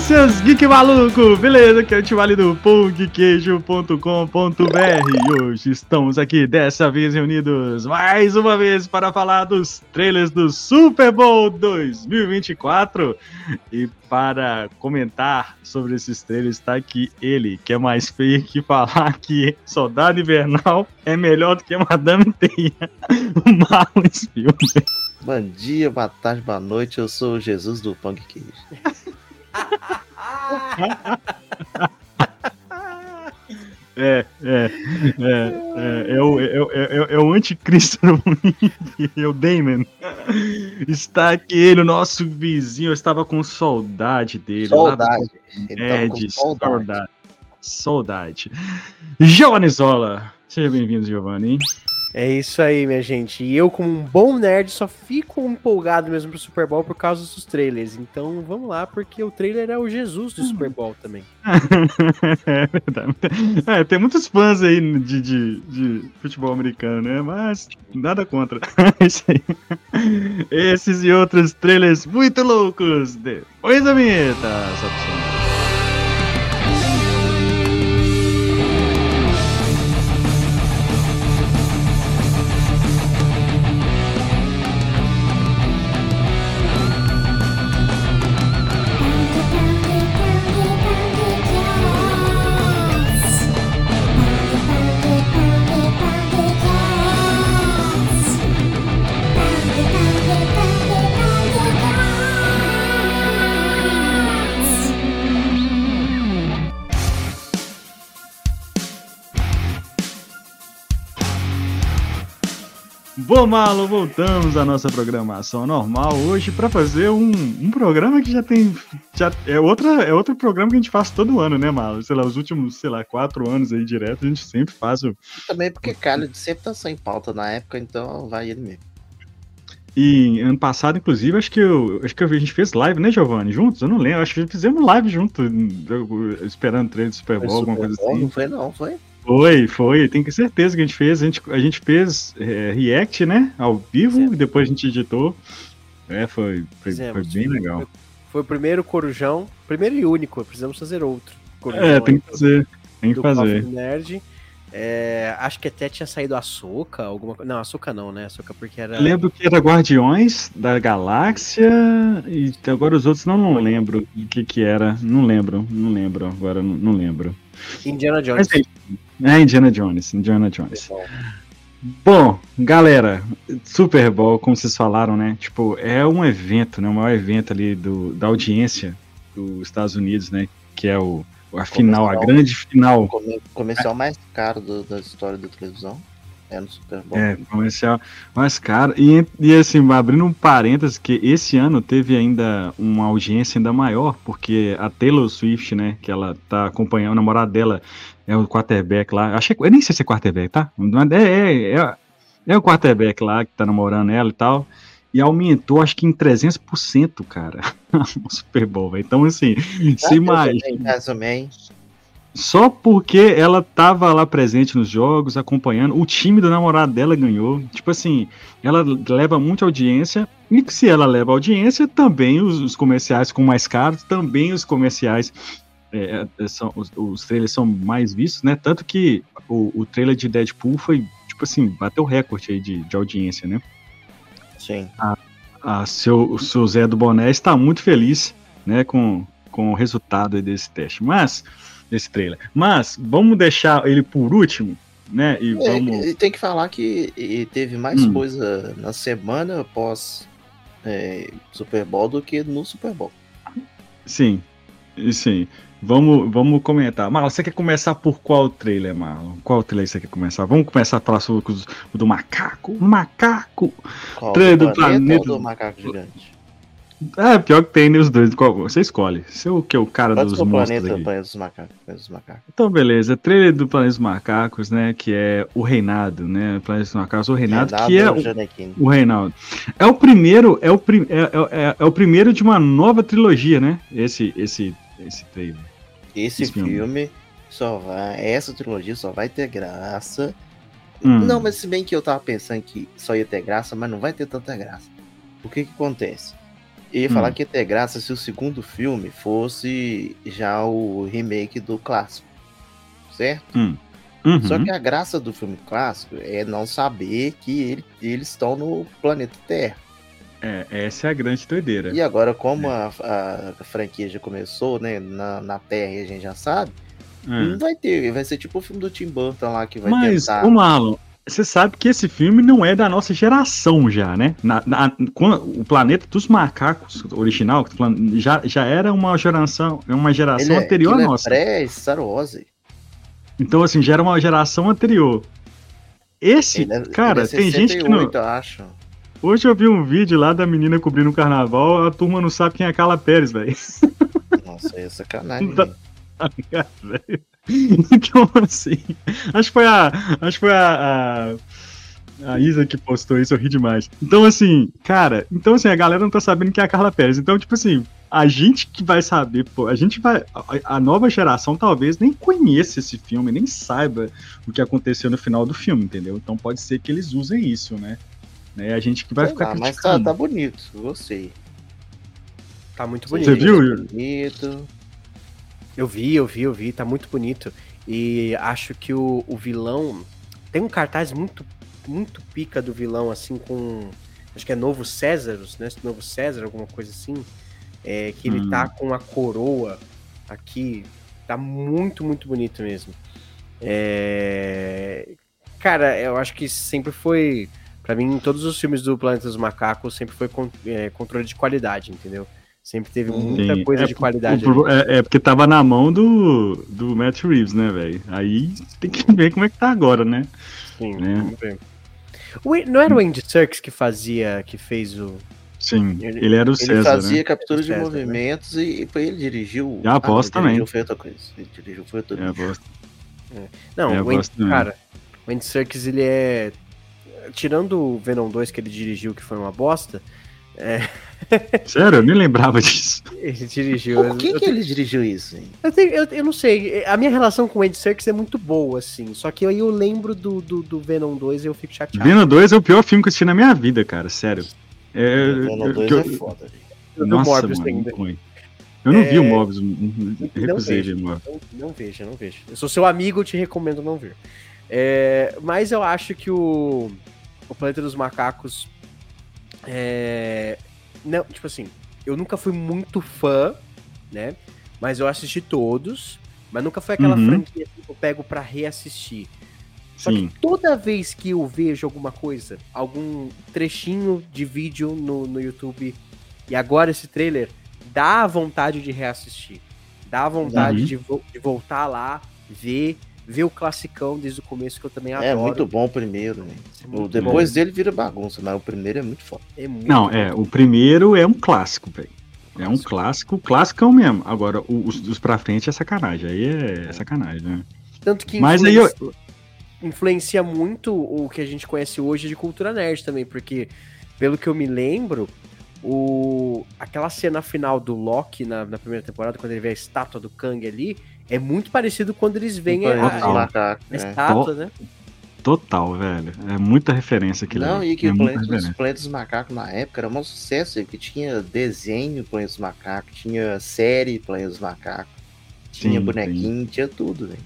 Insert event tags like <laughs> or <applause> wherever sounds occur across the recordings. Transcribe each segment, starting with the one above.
seus geek maluco! Beleza, aqui é o Tivali do pongqueijo.com.br e hoje estamos aqui, dessa vez reunidos mais uma vez para falar dos trailers do Super Bowl 2024 e para comentar sobre esses trailers está aqui ele, que é mais feio que falar que Soldado Invernal é melhor do que Madame Teia, <laughs> o Marlon Spielberg. Bom dia, boa tarde, boa noite, eu sou o Jesus do Pong Queijo. <laughs> É, é, é, é, é, o, é, é, é o anticristo no mundo, <laughs> é o Damon. Está aqui ele, o nosso vizinho, eu estava com saudade dele. Saudade. É, de saudade. Saudade. Giovanni Zola. Seja bem-vindo, Giovanni. É isso aí, minha gente. E eu, como um bom nerd, só fico empolgado mesmo pro Super Bowl por causa dos trailers. Então vamos lá, porque o trailer é o Jesus do Super Bowl também. <laughs> é verdade. É, tem muitos fãs aí de, de, de, futebol americano, né? Mas nada contra. <laughs> É. Esses e outros trailers muito loucos. Depois da vinheta, Sapson. Bom, Malo, voltamos à nossa programação normal hoje para fazer um, um programa que já tem. Já é, outra, é outro programa que a gente faz todo ano, né, Malo? Sei lá, os últimos, sei lá, quatro anos aí direto, a gente sempre faz o. Também porque Carlos sempre tá sem pauta na época, então vai ele mesmo. E ano passado, inclusive, acho que eu, acho que a gente fez live, né, Giovanni? Juntos? Eu não lembro. Acho que fizemos live junto, esperando o treino do Super Bowl, alguma coisa assim. Não foi, não, foi? Foi, foi. Tenho certeza que a gente fez. A gente, a gente fez é, React, né? Ao vivo, e depois a gente editou. É, foi, foi, foi bem legal. Foi, foi, o primeiro Corujão, primeiro e único. Precisamos fazer outro. Corujão é, tem que fazer. Tem que fazer. Nerd. É, acho que até tinha saído a Soca, alguma Não, a Soca não, né? A Soca porque era. Eu lembro que era Guardiões da Galáxia e agora os outros não, não lembro o que que era. Não lembro, não lembro, agora não, não lembro. Indiana Jones. É, Indiana Jones, Indiana Jones. Bom, galera, Super Bowl, como vocês falaram, né? Tipo, é um evento, né? O maior evento ali do, da audiência dos Estados Unidos, né? Que é o, a final, a grande final. Comercial mais caro do, da história da televisão. É no Super Bowl. É, comercial mais caro. E, e assim, abrindo um parênteses, que esse ano teve ainda uma audiência ainda maior, porque a Taylor Swift, né, que ela tá acompanhando, o namorado dela é o quarterback lá. Achei, eu nem sei se é quarterback, tá? É, é, é, é o quarterback lá que tá namorando ela e tal. E aumentou, acho que em 300%, cara, <laughs> o Super Bowl, véio. Então, assim, se imagina. Só porque ela tava lá presente nos jogos, acompanhando, o time do namorado dela ganhou. Tipo assim, ela leva muita audiência, e se ela leva audiência, também os, os comerciais com mais caros, também os comerciais é, é, são, os, os, trailers são mais vistos, né? Tanto que o, o trailer de Deadpool foi, tipo assim, bateu recorde aí de, de audiência, né? Sim. A, a seu, o seu Zé do Boné está muito feliz, né, com, com o resultado desse teste, mas, desse trailer. Mas, vamos deixar ele por último, né, e é, vamos... Tem que falar que teve mais hum. coisa na semana após é, Super Bowl do que no Super Bowl. Sim, sim. Vamos, vamos comentar. Marlon, você quer começar por qual trailer, Marlon? Qual trailer você quer começar? Vamos começar a falar sobre o do macaco. Macaco! Qual, trailer do, do planeta. do macaco gigante? É, pior que tem os dois. Você escolhe. Você é o que é o cara Pode dos monstros planeta, planeta dos macacos, dos macacos. Então, beleza. Trailer do Planeta dos Macacos, né? Que é o Reinado, né? Planeta dos Macacos, o Reinado, Reinado que é o, o Reinaldo. É o primeiro, é o, prim, é, é, é, é, o primeiro de uma nova trilogia, né? Esse, esse, esse trailer. Esse, esse filme, filme só vai. Essa trilogia só vai ter graça. Hum. Não, mas se bem que eu tava pensando que só ia ter graça, mas não vai ter tanta graça. O que que acontece? Eu ia falar que ia ter graça se o segundo filme fosse já o remake do clássico. Certo? Hum. Uhum. Só que a graça do filme clássico é não saber que ele- eles estão no planeta Terra. É, essa é a grande doideira. E agora, como a, a franquia já começou, né, na, na Terra e a gente já sabe, É. não vai ter. Vai ser tipo o filme do Tim Burton lá que vai Mas, tentar. ô Marlon, você sabe que esse filme não é da nossa geração já, né? Na, na- o Planeta dos Macacos original já, já era uma geração, uma geração é- anterior à é nossa. pré-Star Wars. Então, assim, já era uma geração anterior. Esse, Ele é- cara, ele é tem gente que não. 68, acho. Hoje eu vi um vídeo lá da menina cobrindo o carnaval, a turma não sabe quem é Carla Pérez, velho. Nossa, é sacanagem. <laughs> Tá- velho. <laughs> Então, assim, acho que foi a. Acho que foi a, a, a Isa que postou isso, eu ri demais. Então, assim, cara, então assim, a galera não tá sabendo quem é a Carla Pérez. Então, tipo assim, a gente que vai saber, pô, a gente vai. A, a nova geração talvez nem conheça esse filme, nem saiba o que aconteceu no final do filme, entendeu? Então pode ser que eles usem isso, né? né? A gente que vai Sei ficar lá, mas tá, criticando. tá bonito, gostei. Tá muito Você bonito. viu, Yuri? Bonito. Eu vi, eu vi, eu vi, tá muito bonito. E acho que o, o vilão. Tem um cartaz muito, muito pica do vilão, assim, com. Acho que é Novo Césarus, né? Novo César, alguma coisa assim. É, que ele Hum. tá com a coroa aqui. Tá muito, muito bonito mesmo. É... Cara, eu acho que sempre foi. Pra mim, em todos os filmes do Planeta dos Macacos, sempre foi con- é, controle de qualidade, entendeu? Sempre teve muita Sim. coisa É, de qualidade. O- é, é porque tava na mão do, do Matt Reeves, né, velho? Aí tem que <laughs> ver como é que tá agora, né? Sim, né? vamos ver. O não era o Andy Serkis que fazia, que fez o. Sim, Ele- ele, era o Ele César, fazia né? captura de César, né? movimentos e, e foi ele dirigiu. E a voz ele também. Dirigiu foi outra coisa. Ele dirigiu foi outra É, a voz. Não, É, o Andy, cara, o Andy Serkis, ele é. Tirando o Venom 2 que ele dirigiu, que foi uma bosta, Sério, eu nem lembrava disso. ele dirigiu. Por que, eu, que ele dirigiu isso? hein? eu, tenho- eu- eu não sei, a minha relação com o Andy Serkis é muito boa, assim. Só que aí eu lembro do, do, do Venom 2 e eu fico chateado. Venom 2 é o pior filme que eu assisti na minha vida, cara, sério. É, Venom eu- 2 que eu- é foda. gente. Nossa, Morbius mano, ainda. ruim. Eu não É, vi o Morbius, recusei ver vejo. o Morbius. Não, não veja, não veja. Eu sou seu amigo, eu te recomendo não ver. É, mas eu acho que o, o Planeta dos Macacos. É, não, tipo assim, eu nunca fui muito fã, né? Mas eu assisti todos. Mas nunca foi aquela Uhum. franquia que eu pego pra reassistir. Só Sim. que toda vez que eu vejo alguma coisa, algum trechinho de vídeo no, no YouTube, e agora esse trailer, dá vontade de reassistir. Dá vontade Uhum. de, vo- de voltar lá, ver, ver o classicão desde o começo, que eu também É adoro. muito bom o primeiro, né? É O depois bom. dele vira bagunça, mas o primeiro é muito foda. É muito Não, bom. é, o primeiro é um clássico, velho. É um clássico, clássico mesmo. Agora, os, os pra frente é sacanagem. Aí é sacanagem, né? Tanto que Mas aí eu- influencia, influencia muito o que a gente conhece hoje de cultura nerd também, porque, pelo que eu me lembro, o... aquela cena final do Loki na, na primeira temporada, quando ele vê a estátua do Kang ali, é muito parecido quando eles veem a, a- a Macacos, é. estátua, né? Total, velho. É muita referência aquilo. Não, ali. e que é o Planeta dos, Macacos na época era um sucesso, que tinha desenho Planeta dos Macacos, tinha série Planeta dos Macacos, tinha Sim, bonequinho, tinha tudo, velho.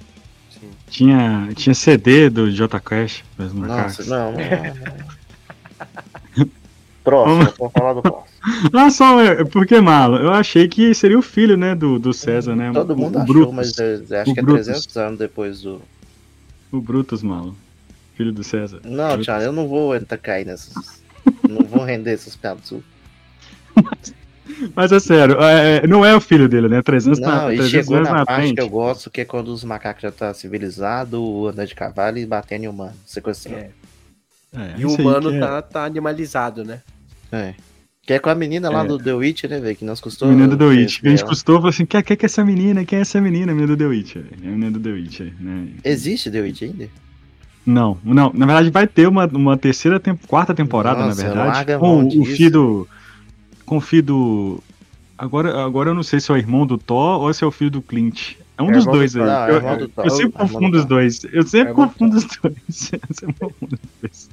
Sim. Tinha, tinha CD do J Quest. Nossa, não, não, não. <laughs> Próximo, vamos falar do próximo. <laughs> Ah, só, é, porque, Malo, eu achei que seria o filho, né, do, do César, né? Todo o, mundo o achou, Brutus, mas eu acho O que é Brutus. 300 anos depois do. O Brutus, Malo. Filho do César. Não, Brutus. Thiago, eu não vou entrar cair nessas. <laughs> não vou render essas piadas suas. <laughs> Mas é sério, é, não é o filho dele, né? 300, na, Não, e 300 chegou anos na na parte frente. que eu gosto, que é quando os macacos já tá civilizado, andando de cavalo e batendo em humano, sequestrando. É. É, E o humano é- tá, tá animalizado, né? É. Que é com a menina lá É. do The Witch, né, velho? Que nós custou. menino do The Witch. A gente custou e falou assim: quem, quem que é essa menina? Quem é essa menina? Menina do The Witch. É menina do The Witch, né? Existe The Witch ainda? Não, não. Na verdade, vai ter uma, uma terceira, tem- quarta temporada, Nossa, na verdade. Com o disso. filho do. Com o. Agora, agora eu não sei se é o irmão do Thor ou se é o filho do Clint. É um É dos dois aí. É eu, do eu sempre É irmão do confundo os dois. <laughs> Eu sempre confundo os dois. Eu sempre confundo os dois.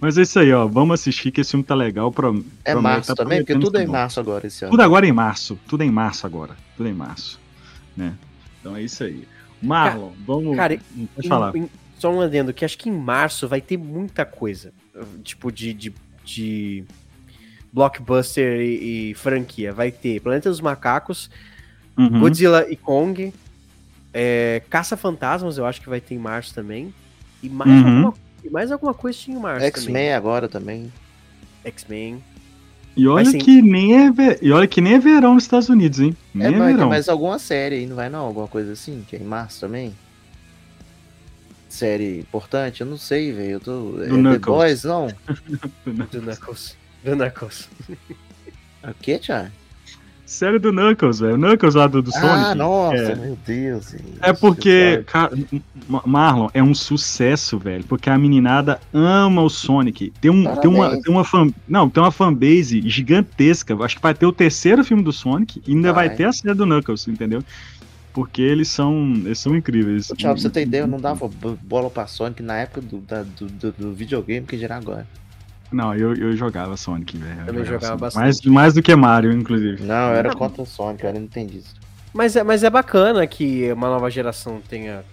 Mas é isso aí, ó. Vamos assistir que esse filme tá legal. Pro, é março tá também? Porque tudo é em março agora esse ano. Tudo agora é em março. Tudo é em março agora. Tudo é em março. Né? Então é isso aí. Marlon, vamos. Cara, pode falar. Em, só um adendo, que acho que em março vai ter muita coisa. Tipo, de, de, de blockbuster e, e, franquia. Vai ter Planeta dos Macacos, uhum. Godzilla e Kong, é, Caça-Fantasmas, eu acho que vai ter em março também. E mais, uhum. alguma, e mais alguma coisa tinha em março. X-Men agora também. X-Men. E olha que nem é e olha que nem é verão nos Estados Unidos, hein? Nem é, é verão. mais alguma série aí, não vai não? Alguma coisa assim, que é em março também? Série importante? Eu não sei, velho. Eu tô. Do é The Boys, não? <laughs> Do Knuckles. Do Knuckles. <laughs> O que, Thiago? Série do Knuckles, velho. Knuckles lá do, do ah, Sonic. Ah, nossa, é. meu Deus. É porque, cara, Marlon, é um sucesso, velho. Porque a meninada ama o Sonic. Tem, um, tem uma, tem uma fan, não, tem uma fanbase gigantesca. Acho que vai ter o terceiro filme do Sonic e ainda vai, vai ter a série do Knuckles, entendeu? Porque eles são, eles são incríveis. Tchau, pra você ter ideia, eu não dava bola pra Sonic na época do, da, do, do, do videogame que gerar agora. Não, eu, eu jogava Sonic, velho. Eu, eu jogava, jogava bastante. Mais, mais do que Mario, inclusive. Não, eu era contra o Sonic, eu não entendi isso. Mas é, mas é bacana que uma nova geração tenha.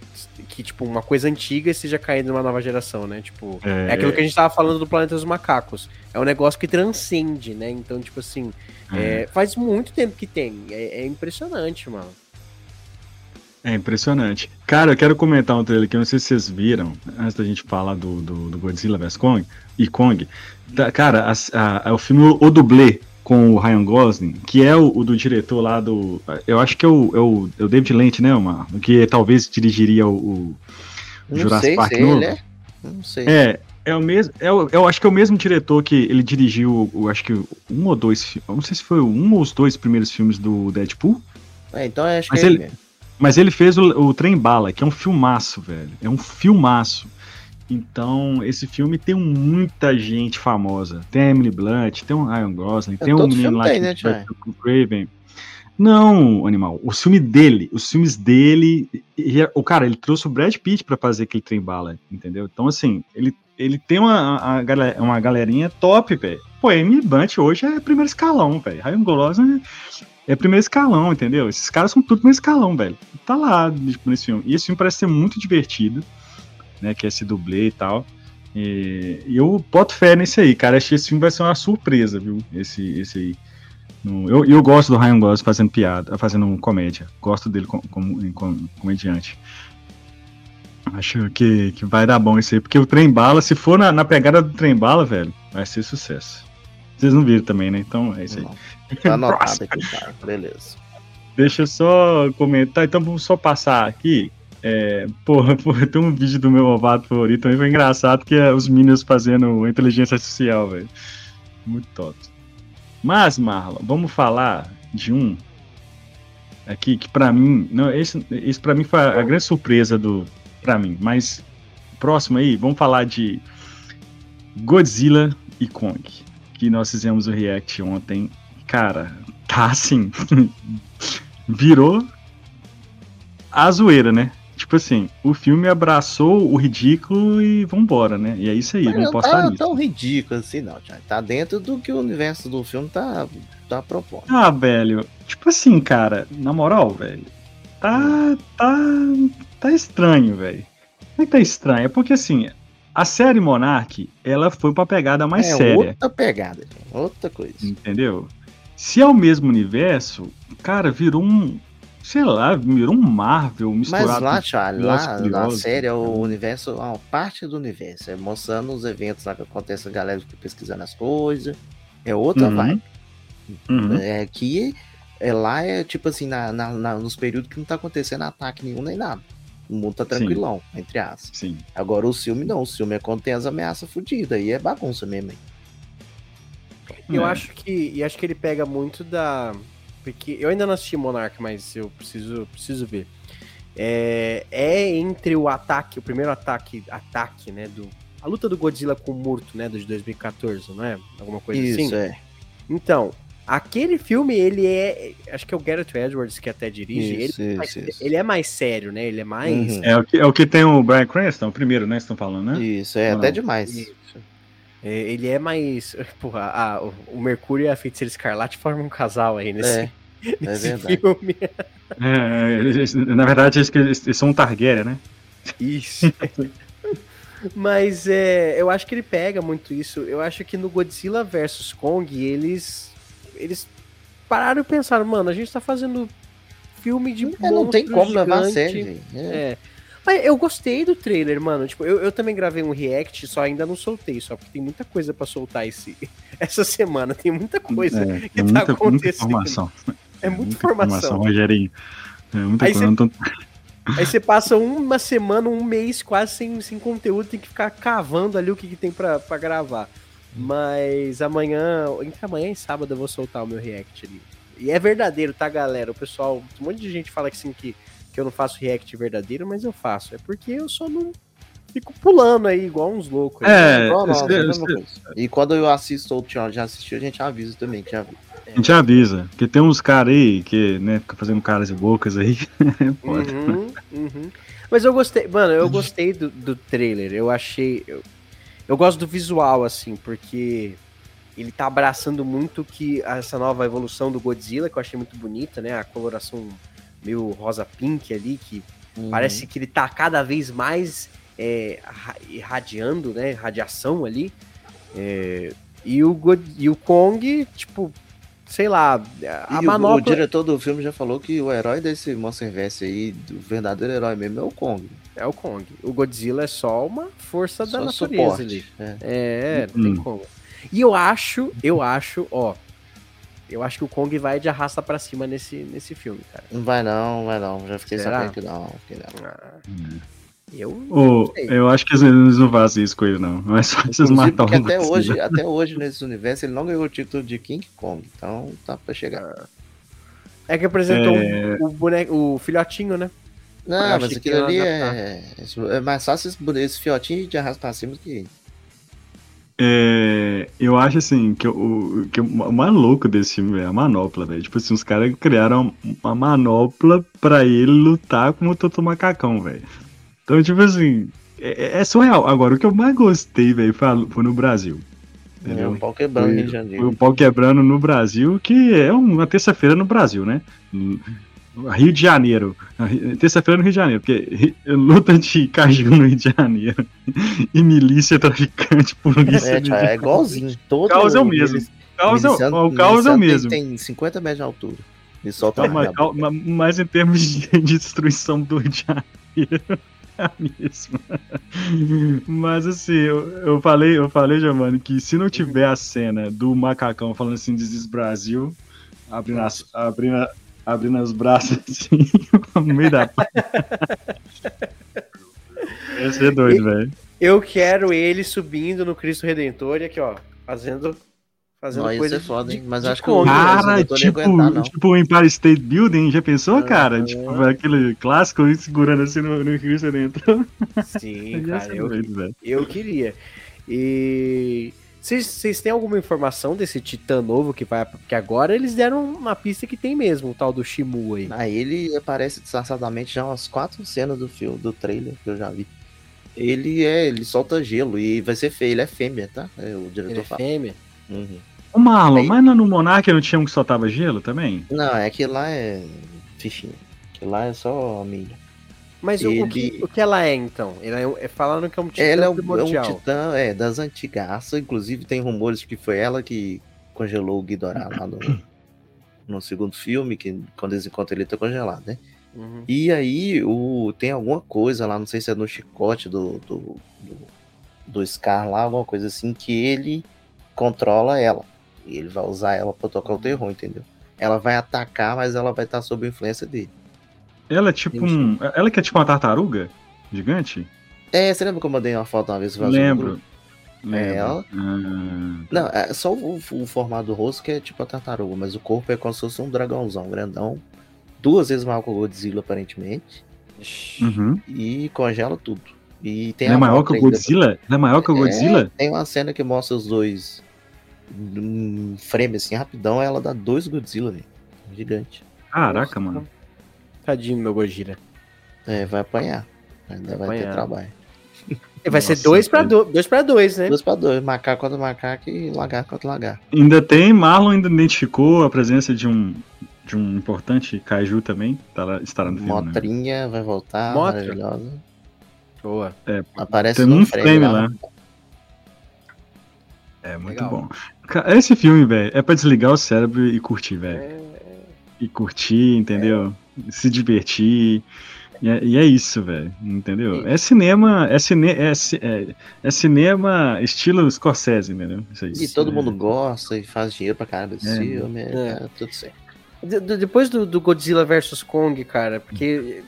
Que, tipo, uma coisa antiga esteja caindo numa nova geração, né? Tipo, é, é aquilo que a gente tava falando do Planeta dos Macacos. É um negócio que transcende, né? Então, tipo assim, é. É, faz muito tempo que tem. É, é impressionante, mano. É impressionante. Cara, eu quero comentar um trailer que eu não sei se vocês viram, antes da gente falar do, do, do Godzilla vs Kong e Kong. Da, cara, é o filme O Dublê com o Ryan Gosling, que é o, o, do diretor lá do. Eu acho que é o, é o, é o David Lynch, né, Omar? Que talvez dirigiria o, o Jurassic Park se novo. Ele é. Não sei. É, é o mesmo. É o, eu acho que é o mesmo diretor que ele dirigiu, eu acho que um ou dois. Não sei se foi um ou os dois primeiros filmes do Deadpool. É, então acho Mas que é ele, mesmo. Mas ele fez o, o Trem Bala, que é um filmaço, velho. É um filmaço. Então, esse filme tem muita gente famosa. Tem a Emily Blunt, tem o Ryan Gosling, é, tem um menino lá tem, que né, o Craven. Não, animal. O filme dele, os filmes dele, o cara, ele trouxe o Brad Pitt para fazer aquele trem bala, entendeu? Então, assim, ele, ele tem uma, uma galerinha top, velho. Pô, a Emily Blunt hoje é primeiro escalão, velho. Ryan Gosling é primeiro escalão, entendeu? Esses caras são tudo primeiro escalão, velho. Tá lá tipo, nesse filme. E esse filme parece ser muito divertido, né? Que é esse dublê e tal. E, eu boto fé nesse aí, cara. Que esse filme vai ser uma surpresa, viu? Esse, esse aí. Eu, eu gosto do Ryan Gosling fazendo piada, fazendo comédia. Gosto dele como comediante. Acho que, que vai dar bom isso aí, porque o trem bala, se for na, na pegada do trem bala, velho, vai ser sucesso. Vocês não viram também, né? Então é isso aí. Tá anotado <laughs> aqui, cara. Beleza. Deixa eu só comentar, então vamos só passar aqui. É, porra, <laughs> porra, tem um vídeo do meu ovado favorito também, foi engraçado, que é os Minions fazendo inteligência artificial, velho. Muito top. Mas, Marlon, vamos falar de um aqui que para mim, não, esse, esse para mim foi a grande surpresa do para mim, mas próximo aí, vamos falar de Godzilla e Kong, que nós fizemos o react ontem cara, tá assim. <laughs> virou a zoeira, né? Tipo assim, o filme abraçou o ridículo e vambora, né? E é isso aí, Mas não posso tá tão ridículo assim, não, Tá dentro do que o universo do filme tá, tá propondo. Ah, velho, tipo assim, cara, na moral, velho, tá, tá, tá estranho, velho. Como é que tá estranho? É porque assim, a série Monarch, ela foi pra pegada mais é, séria. outra pegada, outra coisa. Entendeu? Se é o mesmo universo, cara, virou um. Sei lá, virou um Marvel misturado. Mas lá, Charlie, lá na série é o universo, uma parte do universo. É mostrando os eventos lá que acontece, a galera pesquisando as coisas. É outra uhum. vibe. Uhum. É que é, lá é tipo assim, na, na, na, nos períodos que não tá acontecendo ataque nenhum nem nada. O mundo tá tranquilão, Sim. entre aspas. Sim. Agora o filme não, o filme é quando tem as ameaças fodidas, aí é bagunça mesmo. Hein? Eu é. acho que. E acho que ele pega muito da. Porque eu ainda não assisti Monarch, mas eu preciso, preciso ver. É, é entre o ataque, o primeiro ataque, ataque, né? Do, a luta do Godzilla com o Murto, né? De 2014, não é? Alguma coisa Isso, assim? Isso, é. Então, aquele filme, ele é. Acho que é o Garrett Edwards que até dirige. Isso, ele, é mais, isso. ele é mais sério, né? Ele é mais. Uhum. É, o que, é o que tem o Brian Cranston, o primeiro, né? Estão falando, né? Isso, é, até demais. Isso. É, ele é mais. <laughs> Porra, a, o Mercúrio e a Feiticeira Escarlate formam um casal aí nesse, é, <laughs> nesse é filme. É, eles, na verdade, eles, eles são um Targaryen, né? Isso. <laughs> Mas é, eu acho que ele pega muito isso. Eu acho que no Godzilla vs Kong, eles. Eles pararam e pensaram, mano, a gente tá fazendo filme de. É, não tem como gigante. levar a sério. É. é. Mas eu gostei do trailer, mano. Tipo, eu, eu também gravei um react, só ainda não soltei, só porque tem muita coisa para soltar esse, <laughs> essa semana. Tem muita coisa é, que tá muita, acontecendo. Muita informação. <laughs> É muita, muita informação. informação, Rogerinho. É muita aí coisa. Cê, tô... <laughs> Aí você passa uma semana, um mês quase sem, sem conteúdo, tem que ficar cavando ali o que, que tem para gravar. Mas amanhã, entre amanhã e sábado, eu vou soltar o meu react ali. E é verdadeiro, tá, galera? O pessoal, um monte de gente fala que assim que que eu não faço react verdadeiro, mas eu faço. É porque eu só não fico pulando aí, igual uns loucos. É, não, não, é E quando eu assisto ou já assistiu, a gente avisa também que já viu. A gente avisa, porque tem uns caras aí que, né, fica fazendo caras e bocas aí. <laughs> uhum, uhum. Mas eu gostei, mano, eu gostei do, do trailer. Eu achei. Eu, eu gosto do visual, assim, porque ele tá abraçando muito que essa nova evolução do Godzilla, que eu achei muito bonita, né? A coloração meio rosa pink ali, que uhum. parece que ele tá cada vez mais é, irradiando, né? Radiação ali. É, e, o God, e o Kong, tipo, sei lá, a e manopla... O, o, diretor do filme já falou que o herói desse Monsterverse aí, o verdadeiro herói mesmo, é o Kong. É o Kong. O Godzilla é só uma força só da natureza suporte. ali. É, é não tem hum. como. E eu acho, eu acho, ó, eu acho que o Kong vai de arrasta para cima nesse, nesse filme, cara. Não vai não, vai não. Já fiquei Será? sabendo que não. Fiquei não. Ah, eu, oh, eu acho que eles não fazem isso com ele, não. Não é só esses matar o até hoje, até hoje, nesse universo, ele não ganhou o título de King Kong. Então tá pra chegar. É que apresentou é... O, boneco, o filhotinho, né? Não, mas aquilo ali é, é mais fácil esse, esse fiotinho de arrasta pra cima do que é, eu acho assim que o, que o mais louco desse filme é a manopla, velho. Tipo assim, os caras criaram uma manopla pra ele lutar como o Toto Macacão, velho. Então, tipo assim, é, é, surreal. Agora, o que eu mais gostei, velho, foi, foi, no Brasil. Entendeu? É, o pau quebrando foi, em Janeiro. Foi o pau quebrando no Brasil, que é uma terça-feira no Brasil, né? Rio de Janeiro. Terça-feira no Rio de Janeiro, porque luta de caju no Rio de Janeiro. E milícia, traficante, polícia. É, é igualzinho. Todo caos é o mesmo. Caos é, o caos é o mesmo. Tem, tem 50 metros de altura. E tá mas, mas, em termos de, de <laughs> destruição do Rio de Janeiro. <laughs> A mesma. Mas assim, eu, eu falei, eu falei, Giovanni, que se não tiver a cena do macacão falando assim, This Brasil, abrindo, as, abrindo, abrindo os braços <laughs> assim, no meio da. Ia ser doido, velho. Eu quero ele subindo no Cristo Redentor e aqui, ó, fazendo. Fazendo Não, coisa é foda, hein? Mas acho que o cara, tipo, aguentar, tipo o Empire State Building, já pensou, cara? Tipo, aquele clássico segurando assim no, no Cristo Redentor. Sim, <laughs> cara, eu, eu queria. E vocês têm alguma informação desse Titã novo que vai. Porque agora eles deram uma pista que tem mesmo, o tal do Shimu aí. Ah, ele aparece disfarçadamente já umas quatro cenas do filme, do trailer que eu já vi. Ele é, ele solta gelo e vai ser feio, ele é fêmea, tá? É, o diretor ele é fala. fêmea? Uhum. O Marlon, aí... mas no Monark não tinha um que soltava gelo também? Não, é que lá é fichinha. Que lá é só milha. Mas ele... o, que, o que ela é, então? Ela é, é falando que é um titã ela é um, é um titã, é, das antigas. Inclusive tem rumores que foi ela que congelou o Ghidorah lá no, no segundo filme, que quando eles encontram ele tá congelado, né? Uhum. E aí o, tem alguma coisa lá, não sei se é no chicote do, do, do, do Scar lá, alguma coisa assim, que ele controla ela. E ele vai usar ela pra tocar o terror, entendeu? Ela vai atacar, mas ela vai estar sob a influência dele. Ela é tipo um. Ela que é tipo uma tartaruga gigante? É, você lembra que eu mandei uma foto uma vez? Lembro. Lembro. É ela. Ah. Não, é só o, o, formato do rosto que é tipo a tartaruga, mas o corpo é como se fosse um dragãozão grandão. Duas vezes maior que o Godzilla, aparentemente. Uhum. E congela tudo. E tem Ele é maior que o Godzilla? Ele é maior que o Godzilla? É, tem uma cena que mostra os dois. Um frame assim, rapidão, ela dá dois Godzilla, velho. Gigante. Caraca, Nossa, mano. Tadinho meu Gojira. É, vai apanhar. Ainda vai, vai ter trabalho. <laughs> Vai ser dois pra, do, dois pra dois, né? Dois pra dois, macaco contra macaco e lagarto contra lagarto. Ainda tem, Marlon ainda identificou a presença de um, de um importante kaiju também, tá, estará no filme. Né? Motrinha né? vai voltar, Motra. maravilhosa. Boa. É, Aparece tem um frame, frame lá. lá. É muito Legal. bom. Esse filme, velho, é pra desligar o cérebro e curtir, velho. É... E curtir, entendeu? É. Se divertir. E é, e é isso, velho. Entendeu? É cinema. É, cine, é, é, é, cinema estilo Scorsese, entendeu? Isso aí, e todo mundo gosta e faz dinheiro pra caramba desse é. filme. É, tudo certo. De, de, depois do, do, Godzilla vs Kong, cara, porque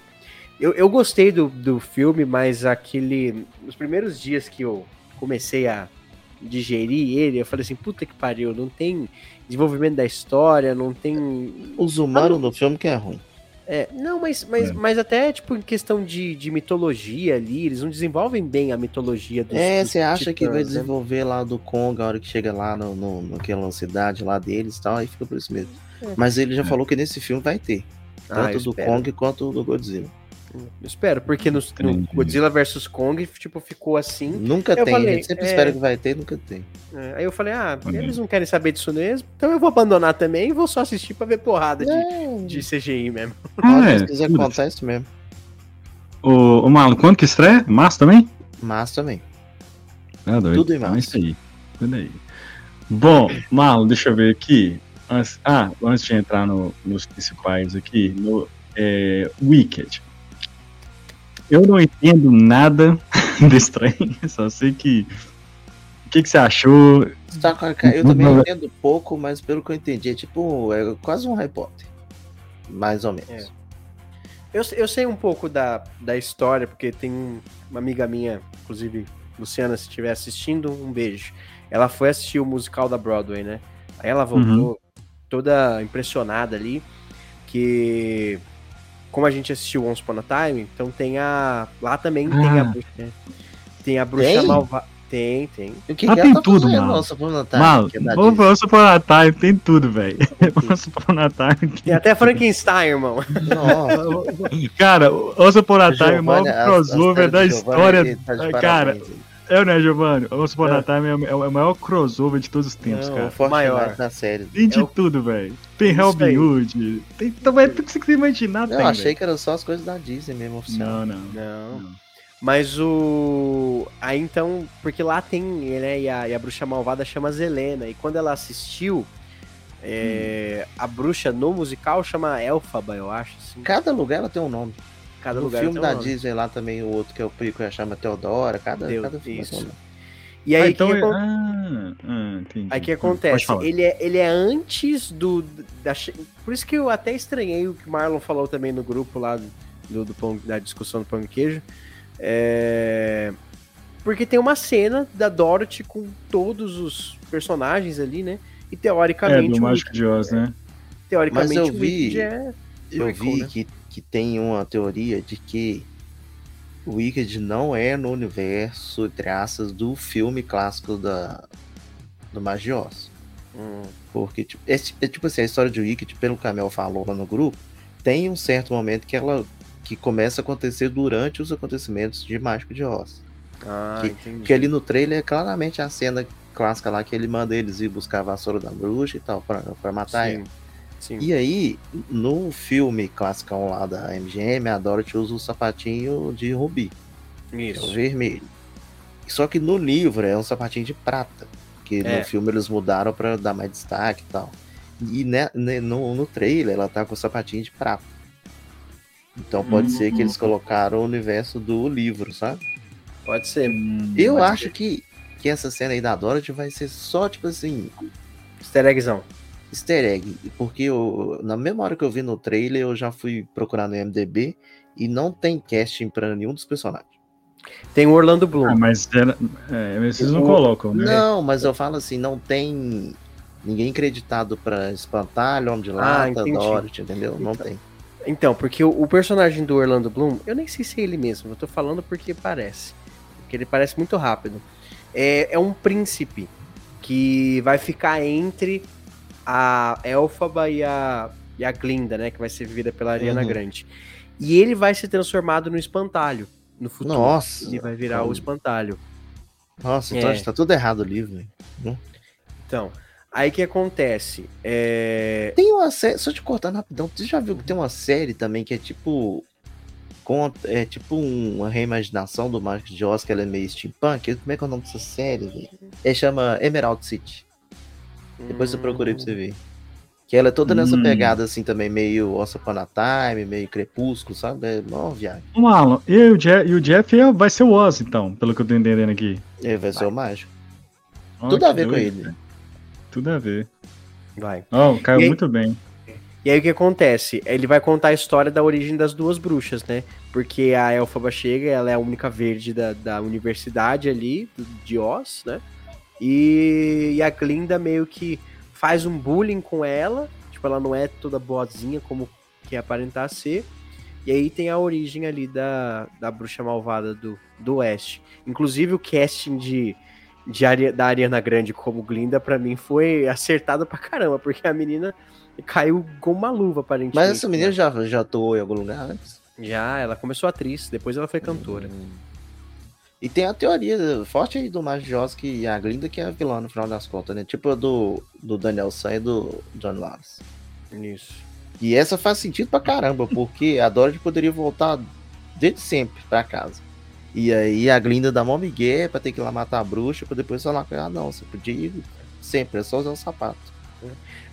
eu, eu gostei do, do filme, mas aquele. Nos primeiros dias que eu comecei a digerir ele, eu falei assim, puta que pariu, não tem desenvolvimento da história, não tem. Os humanos ah, no filme que é ruim. É, não, mas, mas, é. mas até, tipo, em questão de, de mitologia ali, eles não desenvolvem bem a mitologia dos É, você acha titãs, que vai né? desenvolver né? lá do Kong a hora que chega lá no, no, naquela cidade lá deles e tal, aí fica por isso mesmo. É. Mas ele já é. falou que nesse filme vai ter. Ah, tanto ah, do Kong quanto do Godzilla. Eu espero, porque no, no Godzilla vs Kong, tipo, ficou assim. Nunca tem, falei, a gente sempre é... espera que vai ter, nunca tem. É, aí eu falei, ah, eles não querem saber disso mesmo, então eu vou abandonar também e vou só assistir pra ver porrada de, de CGI mesmo. <laughs> Ah, é, se acontece mesmo. O, o Marlon, quando que estreia? Março também? Março também. É doido. Tudo em março. Então, é isso aí. Tudo aí. Bom, Marlon, deixa eu ver aqui. Antes, ah, antes de entrar no, nos principais aqui, no é, Wicked. Eu não entendo nada <laughs> desse trem, só sei que. O que, que você achou? Eu também não... entendo pouco, mas pelo que eu entendi, é tipo, é quase um Harry Potter. Mais ou menos. É. Eu, eu sei um pouco da, da história, porque tem uma amiga minha, inclusive, Luciana, se estiver assistindo, um beijo. Ela foi assistir o musical da Broadway, né? Aí ela voltou uhum. toda impressionada ali, que como a gente assistiu Once Upon a Time, então tem a. Lá também ah. tem a bruxa. Né? Tem a bruxa malvada. Tem, tem. O que, ah, que tem tá tudo, mano. Once Upon a Time. Mano, <laughs> Once Upon a Time tem tudo, velho. Once Upon a Time. Tem até Frankenstein, irmão. cara, Once Upon a Time é o maior crossover da história. Tá cara. É, né, Giovanni? O Once Upon a é. Time é, é, o maior crossover de todos os tempos, não, cara. O maior da série. Tem de é tudo, velho. Tem Robin Hood. Tem também tudo que você quiser imaginar. Eu tem, achei véio. que eram só as coisas da Disney mesmo, oficial. Não, não. Não. não. Mas o. Aí então. Porque lá tem, né? E a, e a bruxa malvada chama Zelena. E quando ela assistiu. É, hum. A bruxa no musical chama Elfaba, eu acho. Assim. Cada lugar ela tem um nome. Cada no lugar filme da Disney lá também, o outro que é o Pico chama Teodora, cada, Deus, cada filme isso. E aí, ah, então, que, é... ah, ah, aí que acontece? Ele é, ele é antes do. Da, por isso que eu até estranhei o que o Marlon falou também no grupo lá do, do pão, da discussão do pão e queijo. É, porque tem uma cena da Dorothy com todos os personagens ali, né? E teoricamente. É, do Mágico de Oz, né? Teoricamente, Mas eu vi, é eu vi né? que que tem uma teoria de que o Wicked não é no universo, traças do filme clássico da, do Magios. Hum. Porque, tipo, é, é, tipo assim, a história de Wicked, pelo que a Mel falou lá no grupo, tem um certo momento que ela que começa a acontecer durante os acontecimentos de Mágico de Oz. Ah, que, que, ali no trailer é claramente a cena clássica lá que ele manda eles ir buscar a vassoura da bruxa e tal, pra, pra matar Sim. ele. Sim. E aí, no filme clássico lá da MGM, a Dorothy usa o sapatinho de rubi. Isso. É o vermelho. Só que no livro é um sapatinho de prata. Que é. no filme eles mudaram para dar mais destaque e tal. E né, né, no, no trailer ela tá com o sapatinho de prata. Então pode hum. ser que eles colocaram o universo do livro, sabe? Pode ser. Hum, Eu pode acho ser. que, que essa cena aí da Dorothy vai ser só, tipo assim. Easter eggzão easter egg, porque eu, na mesma hora que eu vi no trailer, eu já fui procurar no MDB e não tem casting para nenhum dos personagens. Tem o Orlando Bloom. Ah, mas era, é, vocês não colocam, né? Não, mas eu falo assim, não tem ninguém acreditado para Espantalho, Homem de ah, Lata, ah, Dorothy, entendeu? Não então, tem. Então, porque o, o, personagem do Orlando Bloom, eu nem sei se é ele mesmo, eu tô falando porque parece. Porque ele parece muito rápido. É, é um príncipe que vai ficar entre a Elfaba e a, e a Glinda, né? Que vai ser vivida pela Ariana uhum. Grande. E ele vai ser transformado no espantalho. no futuro. Nossa. Ele vai virar o espantalho. Nossa, então É. tá tudo errado o livro. velho. Então, aí que acontece? É... Tem uma série, só te cortando rapidão, você já viu que tem uma série também que é tipo. É tipo uma reimaginação do Mágico de Oz, que ela é meio steampunk. Como é que é o nome dessa série, velho? É chama Emerald City. Depois eu procurei pra você ver. Que ela é toda nessa Hum. pegada assim também, meio Once Upon a Time, meio Crepúsculo, sabe? É uma viagem. Ô, Marlon, e o Jeff, e o Jeff é- vai ser o Oz, então, pelo que eu tô entendendo aqui. Ele vai ser o mágico. Ó, Tudo a ver com doido, ele. velho. Tudo a ver. Vai. Ó, caiu E aí- muito bem. E aí o que acontece? Ele vai contar a história da origem das duas bruxas, né? Porque a Elfaba chega, ela é a única verde da, da universidade ali, de Oz, né? E, e a Glinda meio que faz um bullying com ela. Tipo, ela não é toda boazinha como que aparentar ser. E aí tem a origem ali da, da bruxa malvada do, do Oeste. Inclusive o casting de, de Ari- da Ariana Grande como Glinda, pra mim, foi acertado pra caramba, porque a menina caiu com uma luva, aparentemente. Mas essa menina né? já, já atuou em algum lugar antes? Já, ela começou atriz, depois ela foi cantora. E tem a teoria forte aí do Oz que a Glinda que é a vilã no final das contas, né? Tipo a do, do Daniel San e do John Lawrence. Isso. E essa faz sentido pra caramba, porque a Dorothy poderia voltar desde sempre pra casa. E aí a Glinda dá mó migué pra ter que ir lá matar a bruxa, pra depois falar ah não, você podia ir sempre, é só usar um sapato.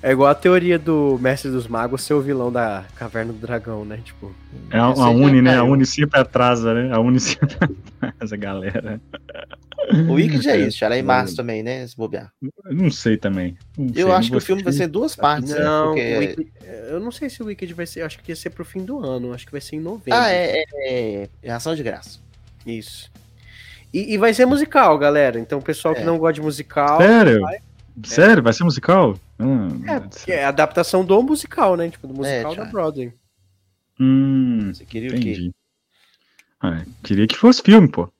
É igual a teoria do Mestre dos Magos ser o vilão da Caverna do Dragão, né? Tipo, É a, a Uni, né? A. Uni sempre atrasa, né? A Uni sempre <laughs> atrasa, galera. O Wicked é isso, ela é em março também, né? Se bobear. Eu Não sei também. Não sei, Eu não acho que o filme vai ser em duas partes, né? não, Porque... o Wicked- eu não sei se o Wicked vai ser, eu acho que ia ser pro fim do ano, acho que vai ser em novembro. Ah, é, é, é, é ação de graça. Isso. E, e vai ser musical, galera. Então, o pessoal que É. não gosta de musical. Sério? Sério? Vai ser musical? Ah, É, porque é a adaptação do musical, né? Tipo, do musical da Thiago. Broadway. Hum, Você queria o quê? entendi. Ah, queria que fosse filme, pô.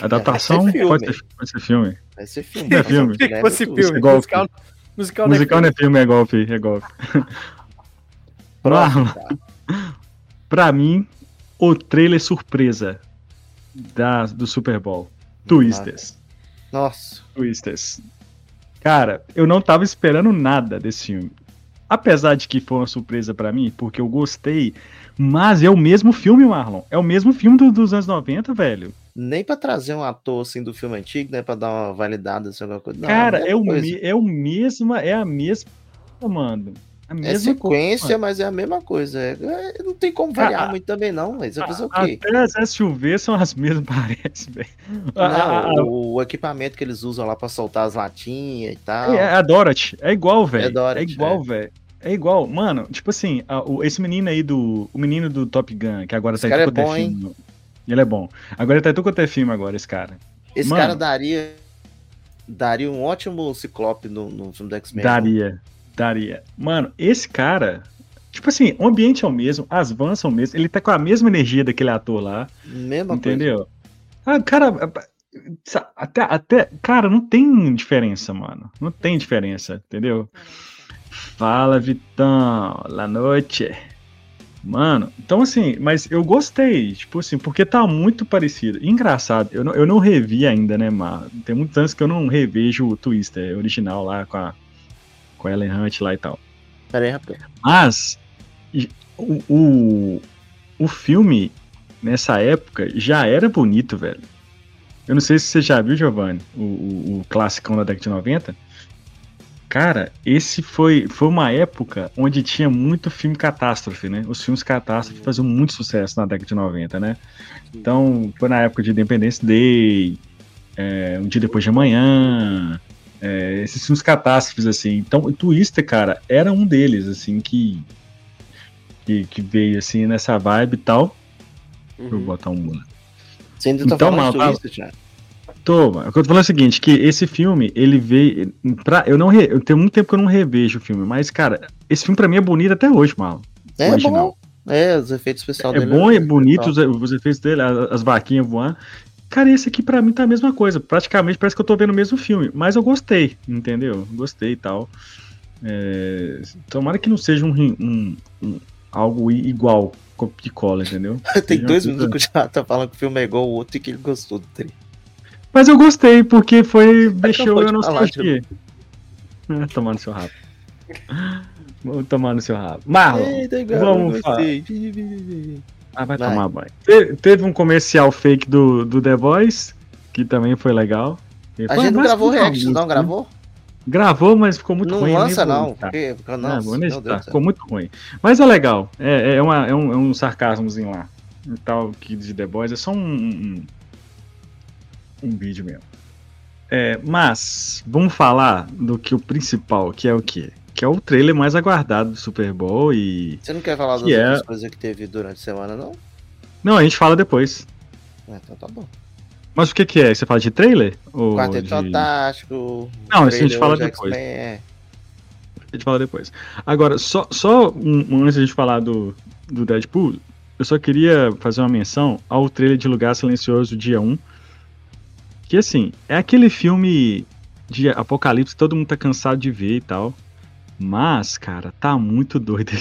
Adaptação <laughs> filme. pode ser, pode ser filme. Vai ser filme. É filme. Queria que fosse tudo. filme. É golpe. musical, musical, não é Musical não é filme, é golpe, é golpe. <laughs> Marlon, tá? pra mim, o trailer surpresa da, do Super Bowl. Twisters. Nossa. Twisters. Cara, eu não tava esperando nada desse filme. Apesar de que foi uma surpresa pra mim, porque eu gostei, mas é o mesmo filme, Marlon. É o mesmo filme do- dos anos 90, velho. Nem pra trazer um ator assim do filme antigo, né? Pra dar uma validada assim, alguma coisa. Não, Cara, mesma é o, me- é o mesma, é a mesma, mano. É sequência, coisa, mas é a mesma coisa. É- é- não tem como variar Ah, muito também, não. Mas fazer o quê? Até as SUV são as <laughs> mesmas, parece, velho. A- a- Não, a- o, o equipamento que eles usam lá pra soltar as latinhas e tal. É, a Dorothy. É igual, velho. É, Dorothy, igual, velho. É igual. Mano, tipo assim, a- o- esse menino aí do. O menino do Top Gun, que agora Esse tá em tudo é bom, filme. Ele é bom. Agora ele tá em é filme agora, esse cara. Esse Mano. cara daria daria um ótimo ciclope no, no filme do X-Men. Daria. Daria. Mano, esse cara. Tipo assim, o ambiente é o mesmo, as vans são o mesmo, ele tá com a mesma energia daquele ator lá, Mesma entendeu? Ah, cara, até, até. Cara, não tem diferença, mano. Não tem diferença, entendeu? Fala, Vitão. La noite. Mano, então assim, mas eu gostei, tipo assim, porque tá muito parecido. Engraçado, eu não, eu não revi ainda, né, mano? Tem muitos anos que eu não revejo o Twister original lá com a, com a Ellen Hunt lá e tal. Pera aí, rapaz. Mas o, o, o filme, nessa época, já era bonito, velho. Eu não sei se você já viu, Giovanni, o, o, o classicão da década de 90. Cara, esse foi, foi uma época onde tinha muito filme catástrofe, né? Os filmes catástrofe faziam muito sucesso na década de 90, né? Então, foi na época de Independence Day, é, Um Dia Depois de Amanhã, é, esses filmes catástrofes, assim. Então, o Twister, cara, era um deles, assim, que, que, que veio, assim, nessa vibe e tal. Deixa eu Uhum. botar um... Você ainda tá Então, falando turista, Thiago? Tô, mano. O que eu tô falando é o seguinte, que esse filme, ele veio... Pra, eu não re, eu tenho muito tempo que eu não revejo o filme, mas, cara, esse filme pra mim é bonito até hoje, mano. É original. bom. É, os efeitos especiais É dele. bom, é bonito os, os efeitos dele, as, as vaquinhas voando. Cara, esse aqui pra mim tá a mesma coisa. Praticamente parece que eu tô vendo o mesmo filme. Mas eu gostei, entendeu? Gostei e tal. É, tomara que não seja um, um, um, algo igual de cola, entendeu? <laughs> Tem dois minutos que o já tá falando que o filme é igual o outro e que ele gostou do trem. Mas eu gostei, porque foi. deixou eu nostalgia. <laughs> É, tomar no seu rabo. Vamos tomar no seu rabo. Marlon, Eita, vamos falar. Ah, vai, vai, tomar banho. Te, teve um comercial fake do, do The Voice, que também foi legal. A gente não gravou react, não, gravou? Gravou, mas ficou muito não ruim. Não lança, não. Porque, nossa, não ficou muito ruim. Mas é legal. É, é, uma, é, um, é um sarcasmozinho lá. Um tal que de The Boys é só um, um, um vídeo mesmo. É, mas, vamos falar do que o principal, que é o quê? Que é o trailer mais aguardado do Super Bowl e. Você não quer falar das é... outras coisas que teve durante a semana, não? Não, a gente fala depois. É, então tá bom. Mas o que, que é? Você fala de trailer? Ou Quarteto de... Fantástico. Não, isso a gente fala depois. A gente fala depois. Agora, só, só um, antes de a gente falar do, do Deadpool, eu só queria fazer uma menção ao trailer de Lugar Silencioso dia 1 que assim, é aquele filme de apocalipse que todo mundo tá cansado de ver e tal. Mas, cara, tá muito doido.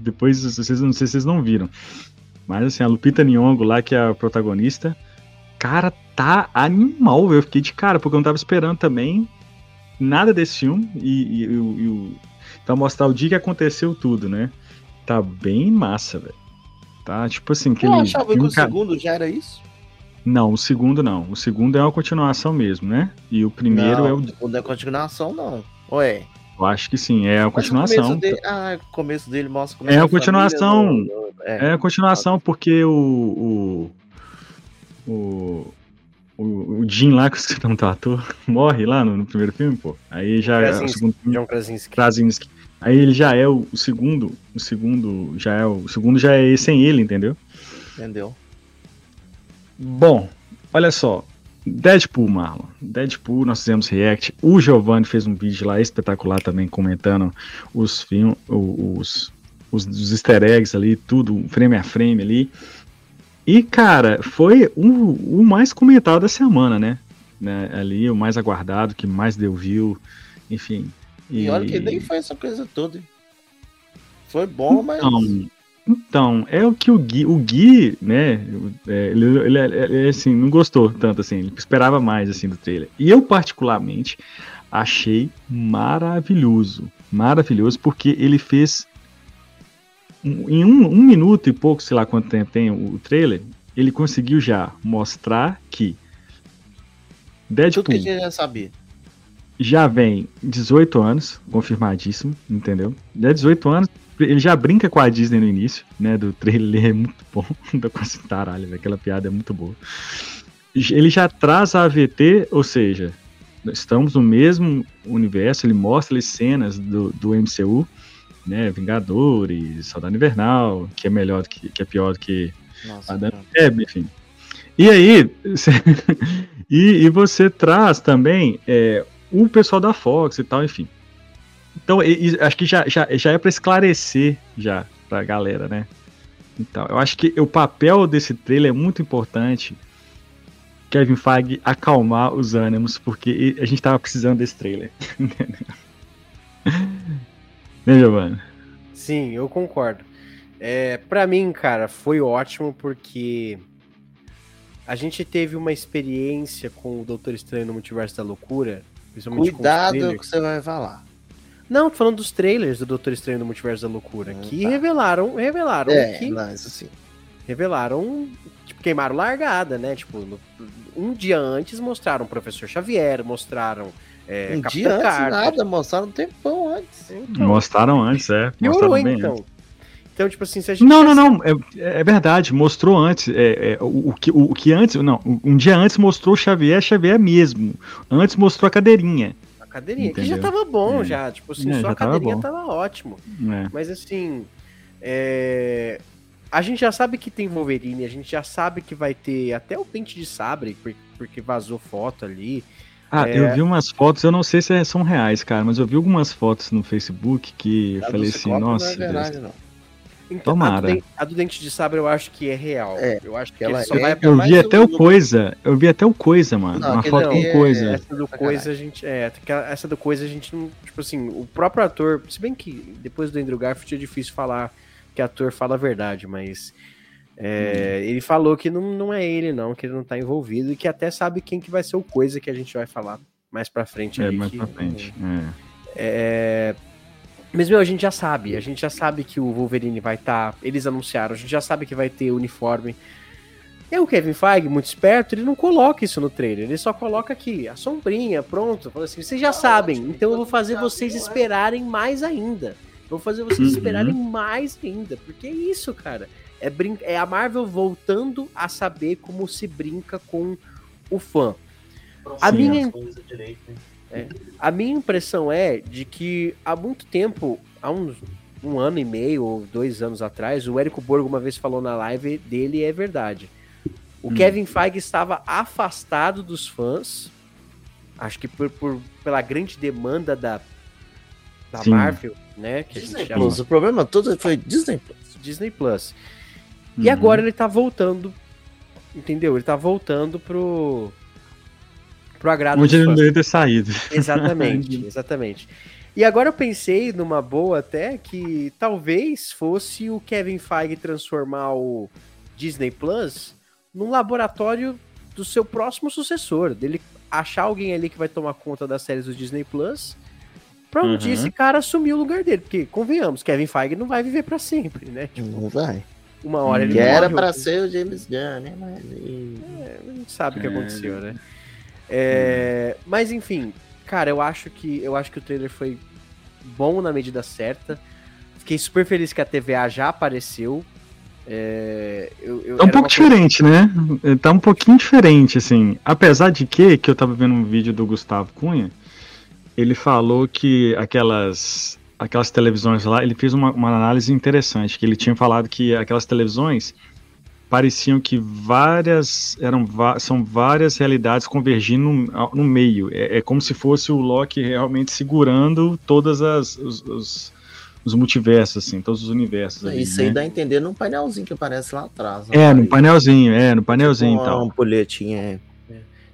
Depois, vocês, não sei se vocês não viram. Mas assim, a Lupita Nyong'o lá, que é a protagonista, cara, tá animal. Eu fiquei de cara, porque eu não tava esperando também nada desse filme. E, e, e, e então mostrar o dia que aconteceu tudo, né? Tá bem massa, velho. Tá, tipo assim, aquele. Eu achava que o segundo já era isso. Não, o segundo não. O segundo é uma continuação mesmo, né? E o primeiro não, é o. O segundo é continuação, não. Ué. Eu acho que sim, é a continuação. O começo dele, ah, o começo dele mostra como é, é a continuação. Família, é. é. a continuação, porque o. O. O, o, o Jim lá, <laughs> que você não tá ator, morre lá no, no, primeiro filme, pô. Aí já Krasinski, é o segundo filme. John Krasinski. Krasinski. Aí ele já é o, o segundo. O segundo já é o, o segundo já é sem ele, entendeu? Entendeu. Bom, olha só. Deadpool, Marlon. Deadpool, nós fizemos react. O Giovanni fez um vídeo lá espetacular também, comentando os filmes, os, os, os easter eggs ali, tudo, frame a frame ali. E, cara, foi o, o mais comentado da semana, né? né? Ali, o mais aguardado, que mais deu view, enfim. E, e olha que nem foi essa coisa toda. Foi bom, mas. Então, é o que o Gui, o Gui né, é, ele, ele, ele, assim, não gostou tanto, assim, ele esperava mais, assim, do trailer. E eu, particularmente, achei maravilhoso, maravilhoso, porque ele fez, em um, um minuto e pouco, sei lá quanto tempo tem o trailer, ele conseguiu já mostrar que Deadpool... Tudo que a gente já sabia. Já vem 18 anos, confirmadíssimo, entendeu? Já 18 anos, ele já brinca com a Disney no início, né? Do trailer <laughs> é muito bom. Tô com assim, caralho, aquela piada é muito boa. Ele já traz a AVT, ou seja, estamos no mesmo universo, ele mostra ali cenas do, do MCU, né? Vingadores, Soldado Invernal, que é melhor do que, que é pior do que Nossa, Adam Web, enfim. E aí, <laughs> e, e, você traz também é, o pessoal da Fox e tal, enfim. Então, e, e, acho que já, já, já é para esclarecer já pra galera, né? Então, eu acho que o papel desse trailer é muito importante. Kevin Feige acalmar os ânimos, porque a gente tava precisando desse trailer. <laughs> né, Giovanni? Sim, eu concordo. É, para mim, cara, foi ótimo porque a gente teve uma experiência com o Doutor Estranho no Multiverso da Loucura. Cuidado com o que você vai falar. Não, tô falando dos trailers do Doutor Estranho no Multiverso da Loucura, hum, que tá. revelaram, revelaram é, que... Não, isso sim. Revelaram, tipo, queimaram largada, né? Tipo, no, um dia antes mostraram o Professor Xavier, mostraram é, um dia antes Carter. nada, mostraram um tempão antes. Então, mostraram antes, é. Piorou, mostraram então. Antes. Então, tipo assim, se a gente. Não, não, não. É, é verdade. Mostrou antes. É, é, o, o, que, o, o que antes. Não, um dia antes mostrou o Xavier, Xavier mesmo. Antes mostrou a cadeirinha cadeirinha, Entendeu? que já tava bom, é. já. Tipo assim, é, só a cadeirinha tava, tava ótimo. É. Mas assim. É... A gente já sabe que tem Wolverine, a gente já sabe que vai ter até o pente de sabre, porque vazou foto ali. Ah, eu é. vi umas fotos, eu não sei se são reais, cara, mas eu vi algumas fotos no Facebook que eu falei assim, nossa. Não é verdade, Deus. não. Então, Tomara. A do, dente, a do, dente, de sabre eu acho que é real. É, eu acho que ela só é, vai Eu vi até o coisa. Eu vi até o coisa, mano. Não, uma foto com é, coisa. Essa do coisa a gente. É, essa do coisa a gente não. Tipo assim, o próprio ator. Se bem que depois do Andrew Garfield é difícil falar que ator fala a verdade, mas é, hum. ele falou que não, não é ele, não, que ele não tá envolvido e que até sabe quem que vai ser o coisa que a gente vai falar mais pra frente. É, mais que, pra frente. É. Mas, meu, a gente já sabe. A gente já sabe que o Wolverine vai estar. Tá, eles anunciaram, a gente já sabe que vai ter uniforme. E o Kevin Feige, muito esperto, ele não coloca isso no trailer. Ele só coloca aqui, a sombrinha, pronto. Fala assim, vocês já sabem, então eu vou fazer vocês esperarem mais ainda. Eu vou fazer vocês uhum. esperarem mais ainda. Porque é isso, cara. É, brin é a Marvel voltando a saber como se brinca com o fã. A minha, é, a minha impressão é de que há muito tempo, há uns um ano e meio ou dois anos atrás, o Érico Borgo uma vez falou na live dele é verdade. O hum. Kevin Feige estava afastado dos fãs, acho que por, por pela grande demanda da, da Marvel, né? Que Disney Plus, o problema todo foi Disney Plus. Disney Plus. Uhum. E agora ele tá voltando, entendeu? Ele tá voltando pro pro agrado Onde ele não deveria ter saído. Exatamente, <laughs> exatamente. E agora eu pensei numa boa até que talvez fosse o Kevin Feige transformar o Disney Plus num laboratório do seu próximo sucessor, dele achar alguém ali que vai tomar conta das séries do Disney Plus, pra um uhum. dia esse cara assumir o lugar dele, porque convenhamos, Kevin Feige não vai viver para sempre, né? Tipo, não vai. Uma hora ele que era para ser o James Gunn, né? Mas... É, a gente sabe o que é. aconteceu, né? É, mas enfim, cara, eu acho que eu acho que o trailer foi bom na medida certa. Fiquei super feliz que a TVA já apareceu. É, eu, eu, tá um pouco diferente, né? Tá um pouquinho diferente, assim. Apesar de que, que eu tava vendo um vídeo do Gustavo Cunha, ele falou que aquelas aquelas televisões lá, ele fez uma, uma análise interessante, que ele tinha falado que aquelas televisões pareciam que várias eram são várias realidades convergindo no, no meio. É, é, como se fosse o Loki realmente segurando todas as os, os, os multiversos, assim, todos os universos. Ali, Isso aí né? dá a entender num painelzinho que aparece lá atrás. É, no painelzinho, é, no painelzinho e tal. Uma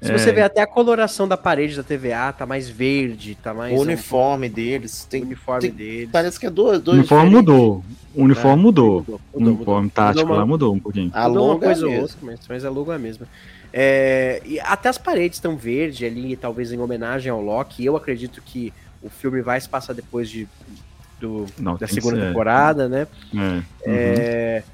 ampulhetinha, é. Se você é. vê até a coloração da parede da TVA, tá mais verde, tá mais. O uniforme um... deles. Tem, o uniforme tem, deles. Parece que é dois. dois o uniforme mudou. O uniforme é, mudou. mudou. O uniforme tático mudou lá mudou um pouquinho. A mudou uma coisa é ou outra, mas, mas a logo é a mesma. É, e até as paredes estão verde ali, talvez em homenagem ao Loki. Eu acredito que o filme vai se passar depois de, do, Não, da segunda temporada, né? É. é uhum.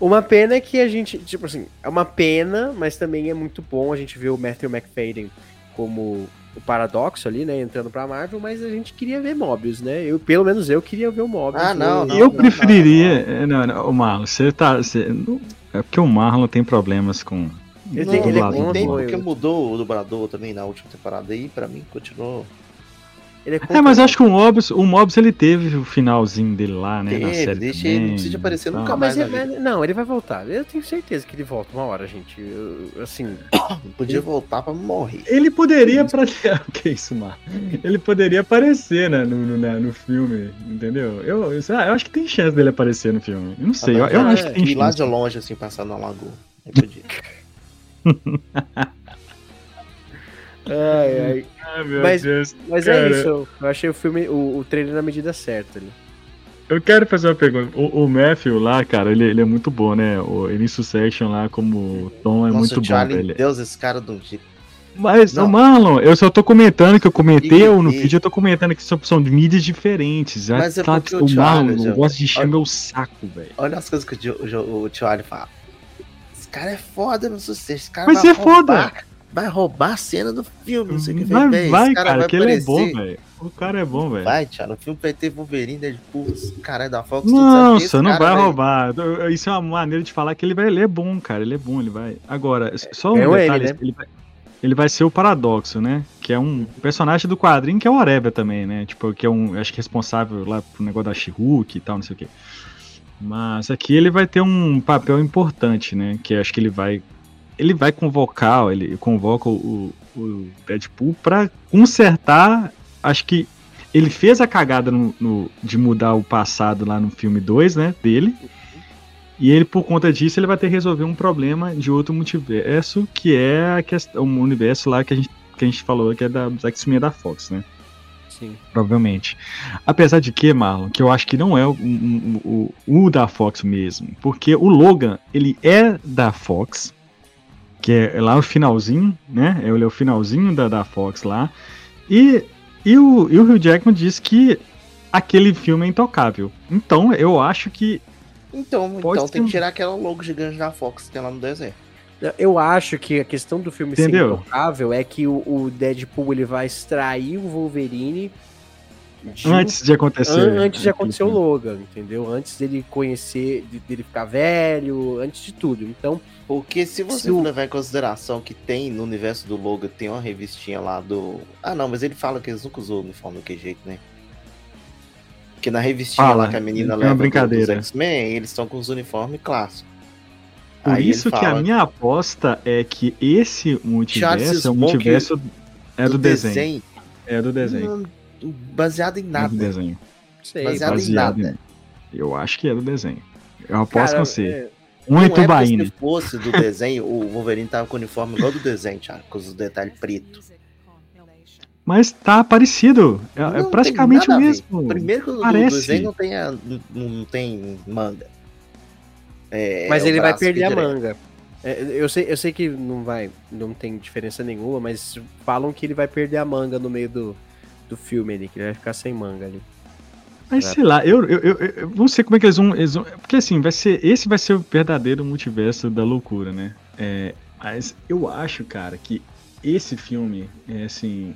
Uma pena é que a gente, tipo assim, é uma pena, mas também é muito bom a gente ver o Matthew McFadden como o paradoxo ali, né, entrando pra Marvel, mas a gente queria ver Mobius, né? Eu, pelo menos eu queria ver o Mobius. Ah, não, não Eu não, preferiria. Não, não, o Marlon, você tá. Você, não, é porque o Marlon tem problemas com. Ele tem, ele é tem porque mudou o dublador também na última temporada e pra mim continuou é, é, mas acho que o Mobius, o Mobius ele teve o finalzinho dele lá, né? Teve, na série deixa também, ele, não precisa aparecer nunca não, mais. Ele, não, ele vai voltar. Eu tenho certeza que ele volta uma hora, gente. Eu, assim. <coughs> Podia ele... voltar pra morrer. Ele poderia. Pra... <laughs> que isso, Mar? Ele poderia aparecer né, no, no, no filme, entendeu? Eu, eu, eu, acho que tem chance dele aparecer no filme. Eu não sei, eu, eu é, acho que tem chance. lá de longe, assim, passar na lagoa. Eu podia. <laughs> ai, ai. Ai, meu mas, Deus. Mas é cara. é isso. Eu achei o filme, o, o trailer na medida certa ali. Eu quero fazer uma pergunta. O, o Matthew lá, cara, ele, ele é muito bom, né? O, ele em Succession lá, como Tom, é Nossa, muito bom. Velho. Deus, esse cara do. Mas, não. Marlon, eu só tô comentando que eu comentei e, no e... vídeo, eu tô comentando que são, mídias diferentes. Mas é tá, porque o, o Marlon gosta de encher meu saco, velho. Olha as coisas que o, o, o Tio fala. Esse cara é foda no sucesso. Mas é foda vai roubar a cena do filme, não sei o que vai. Vai, vai cara, vai que ele é bom, velho. O cara é bom, velho. Vai, Thiago, o filme vai ter Wolverine, Deadpool, caralho, da Fox. Não, você não vai roubar. Isso é uma maneira de falar que ele vai, ele é bom, cara, ele é bom, ele vai. Agora, só um é detalhe, ele, né? ele, vai, ele vai ser o Paradoxo, né? Que é um personagem do quadrinho que é o Areva também, né? Tipo, que é um, acho que responsável lá pro negócio da she e tal, não sei o que. Mas aqui ele vai ter um papel importante, né? Que acho que ele vai ele vai convocar, ele convoca o, o Deadpool para consertar. Acho que ele fez a cagada no, no, de mudar o passado lá no filme 2, né? Dele. E ele, por conta disso, ele vai ter que resolver um problema de outro multiverso, que é a questão, um universo lá que a gente, que a gente falou, que é da, da X-Men da Fox, né? Sim. Provavelmente. Apesar de que, Marlon, que eu acho que não é o, o, o, o da Fox mesmo. Porque o Logan, ele é da Fox, que é lá o finalzinho, né? Ele é o finalzinho da, da Fox lá. E, e, o, e o Hugh Jackman diz que aquele filme é intocável. Então, eu acho que. Então, então tem que tirar aquela logo gigante da Fox que tem lá no deserto. Eu acho que a questão do filme Entendeu? ser intocável é que o, o, Deadpool ele vai extrair o Wolverine de antes de acontecer. An antes de acontecer o Logan, entendeu? Antes dele conhecer, de, dele ficar velho, antes de tudo. Então. Porque se você se o... levar em consideração que tem no universo do Logan, tem uma revistinha lá do. Ah, não, mas ele fala que eles nunca usou o uniforme que jeito, né? Porque na revistinha Fala, lá que a menina leva brincadeira. X-Men, eles estão com os uniformes clássicos. Por Aí isso que a minha aposta é que esse multiverso é um multiverso é do, do desenho. desenho. É do desenho. baseado em nada. É do desenho. Sei, baseado, baseado em nada. Em... Eu acho que é do desenho. Eu aposto Cara, com você. É... Muito é Se fosse do desenho, o Wolverine tava com o uniforme igual do desenho, Thiago, com os detalhes pretos. Mas tá parecido. É, é praticamente o mesmo. Primeiro que o Parece. desenho não tem, a, não tem manga. É, mas é ele vai perder a manga. É, eu, sei, eu sei que não vai, não tem diferença nenhuma, mas falam que ele vai perder a manga no meio do, do filme ali, que ele vai ficar sem manga ali. Mas sei lá, eu, eu, eu, eu não sei como é que eles vão, eles vão, Porque assim, vai ser. Esse vai ser o verdadeiro multiverso da loucura, né? É, mas eu acho, cara, que esse filme, é assim,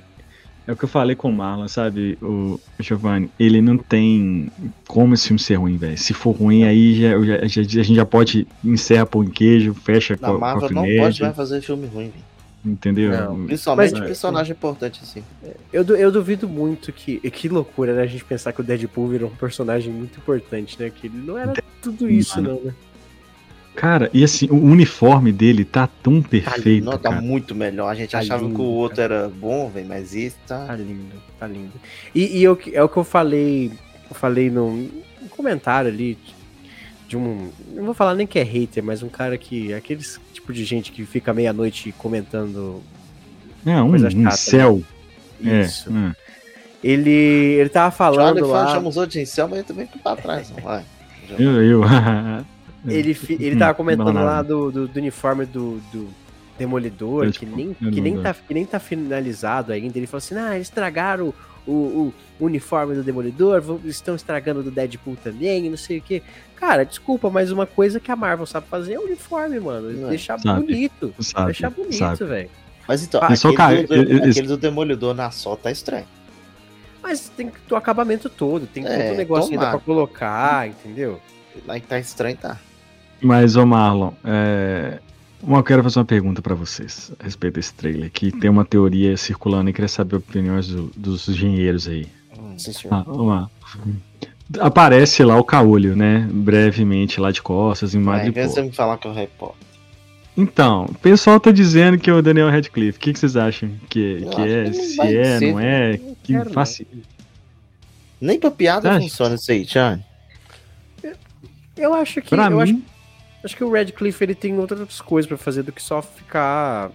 é o que eu falei com o Marlon, sabe, o Giovanni? Ele não tem como esse filme ser ruim, velho. Se for ruim, aí já, já, já, a gente já pode encerra pão em queijo, fecha com a Marvel não pode mais fazer filme ruim, velho. Entendeu? Não, principalmente Mas, personagem é, importante, assim. Eu, eu duvido muito que. Que loucura, né? A gente pensar que o Deadpool virou um personagem muito importante, né? Que ele não era tudo isso, Mano. não, né? Cara, e assim, o uniforme dele tá tão tá perfeito. Tá, não, tá muito melhor. A gente tá achava lindo, que o outro cara. era bom, velho, mas esse tá. Tá lindo, tá lindo. E, e eu, é o que eu falei. Eu falei num comentário ali de um. Não vou falar nem que é hater, mas um cara que. Aqueles tipo de gente que fica meia-noite comentando. É, um, chata, um céu. Né? Isso. É, é. Ele, ele tava falando. Johnny lá... chamamos outro de céu, mas ele também fica pra trás, não vai. <laughs> Eu, eu. <laughs> Ele, ele tava comentando lá do, do, do, uniforme do, do Demolidor, que nem, que, nem tá, que nem tá finalizado ainda. Ele falou assim: ah, eles estragaram o, o, uniforme do Demolidor, estão estragando do Deadpool também, não sei o que. Cara, desculpa, mas uma coisa que a Marvel sabe fazer é o uniforme, mano. É. Deixar sabe, bonito. Sabe, deixar bonito, velho. Mas então, aquele, cai, do, aquele do Demolidor na só tá estranho. Mas tem o acabamento todo, tem é, todo o negócio ainda pra colocar, entendeu? Lá que tá estranho, tá. Mas, ô Marlon, é... eu quero fazer uma pergunta para vocês a respeito desse trailer, que tem uma teoria circulando e queria saber opiniões do, dos engenheiros aí. Sim, senhor. Ah, vamos lá. Aparece lá o caolho, né? Brevemente lá de costas, em Madrid. É, você me falar que é o Harry Potter. Então, o pessoal tá dizendo que é o Daniel Radcliffe. O que, que vocês acham? Que, que é? Que se é, ser, não é? Que fácil. Nem pra piada funciona isso aí, Thiago. Eu acho que. Pra eu mim... acho Acho que o Radcliffe ele tem outras coisas para fazer do que só ficar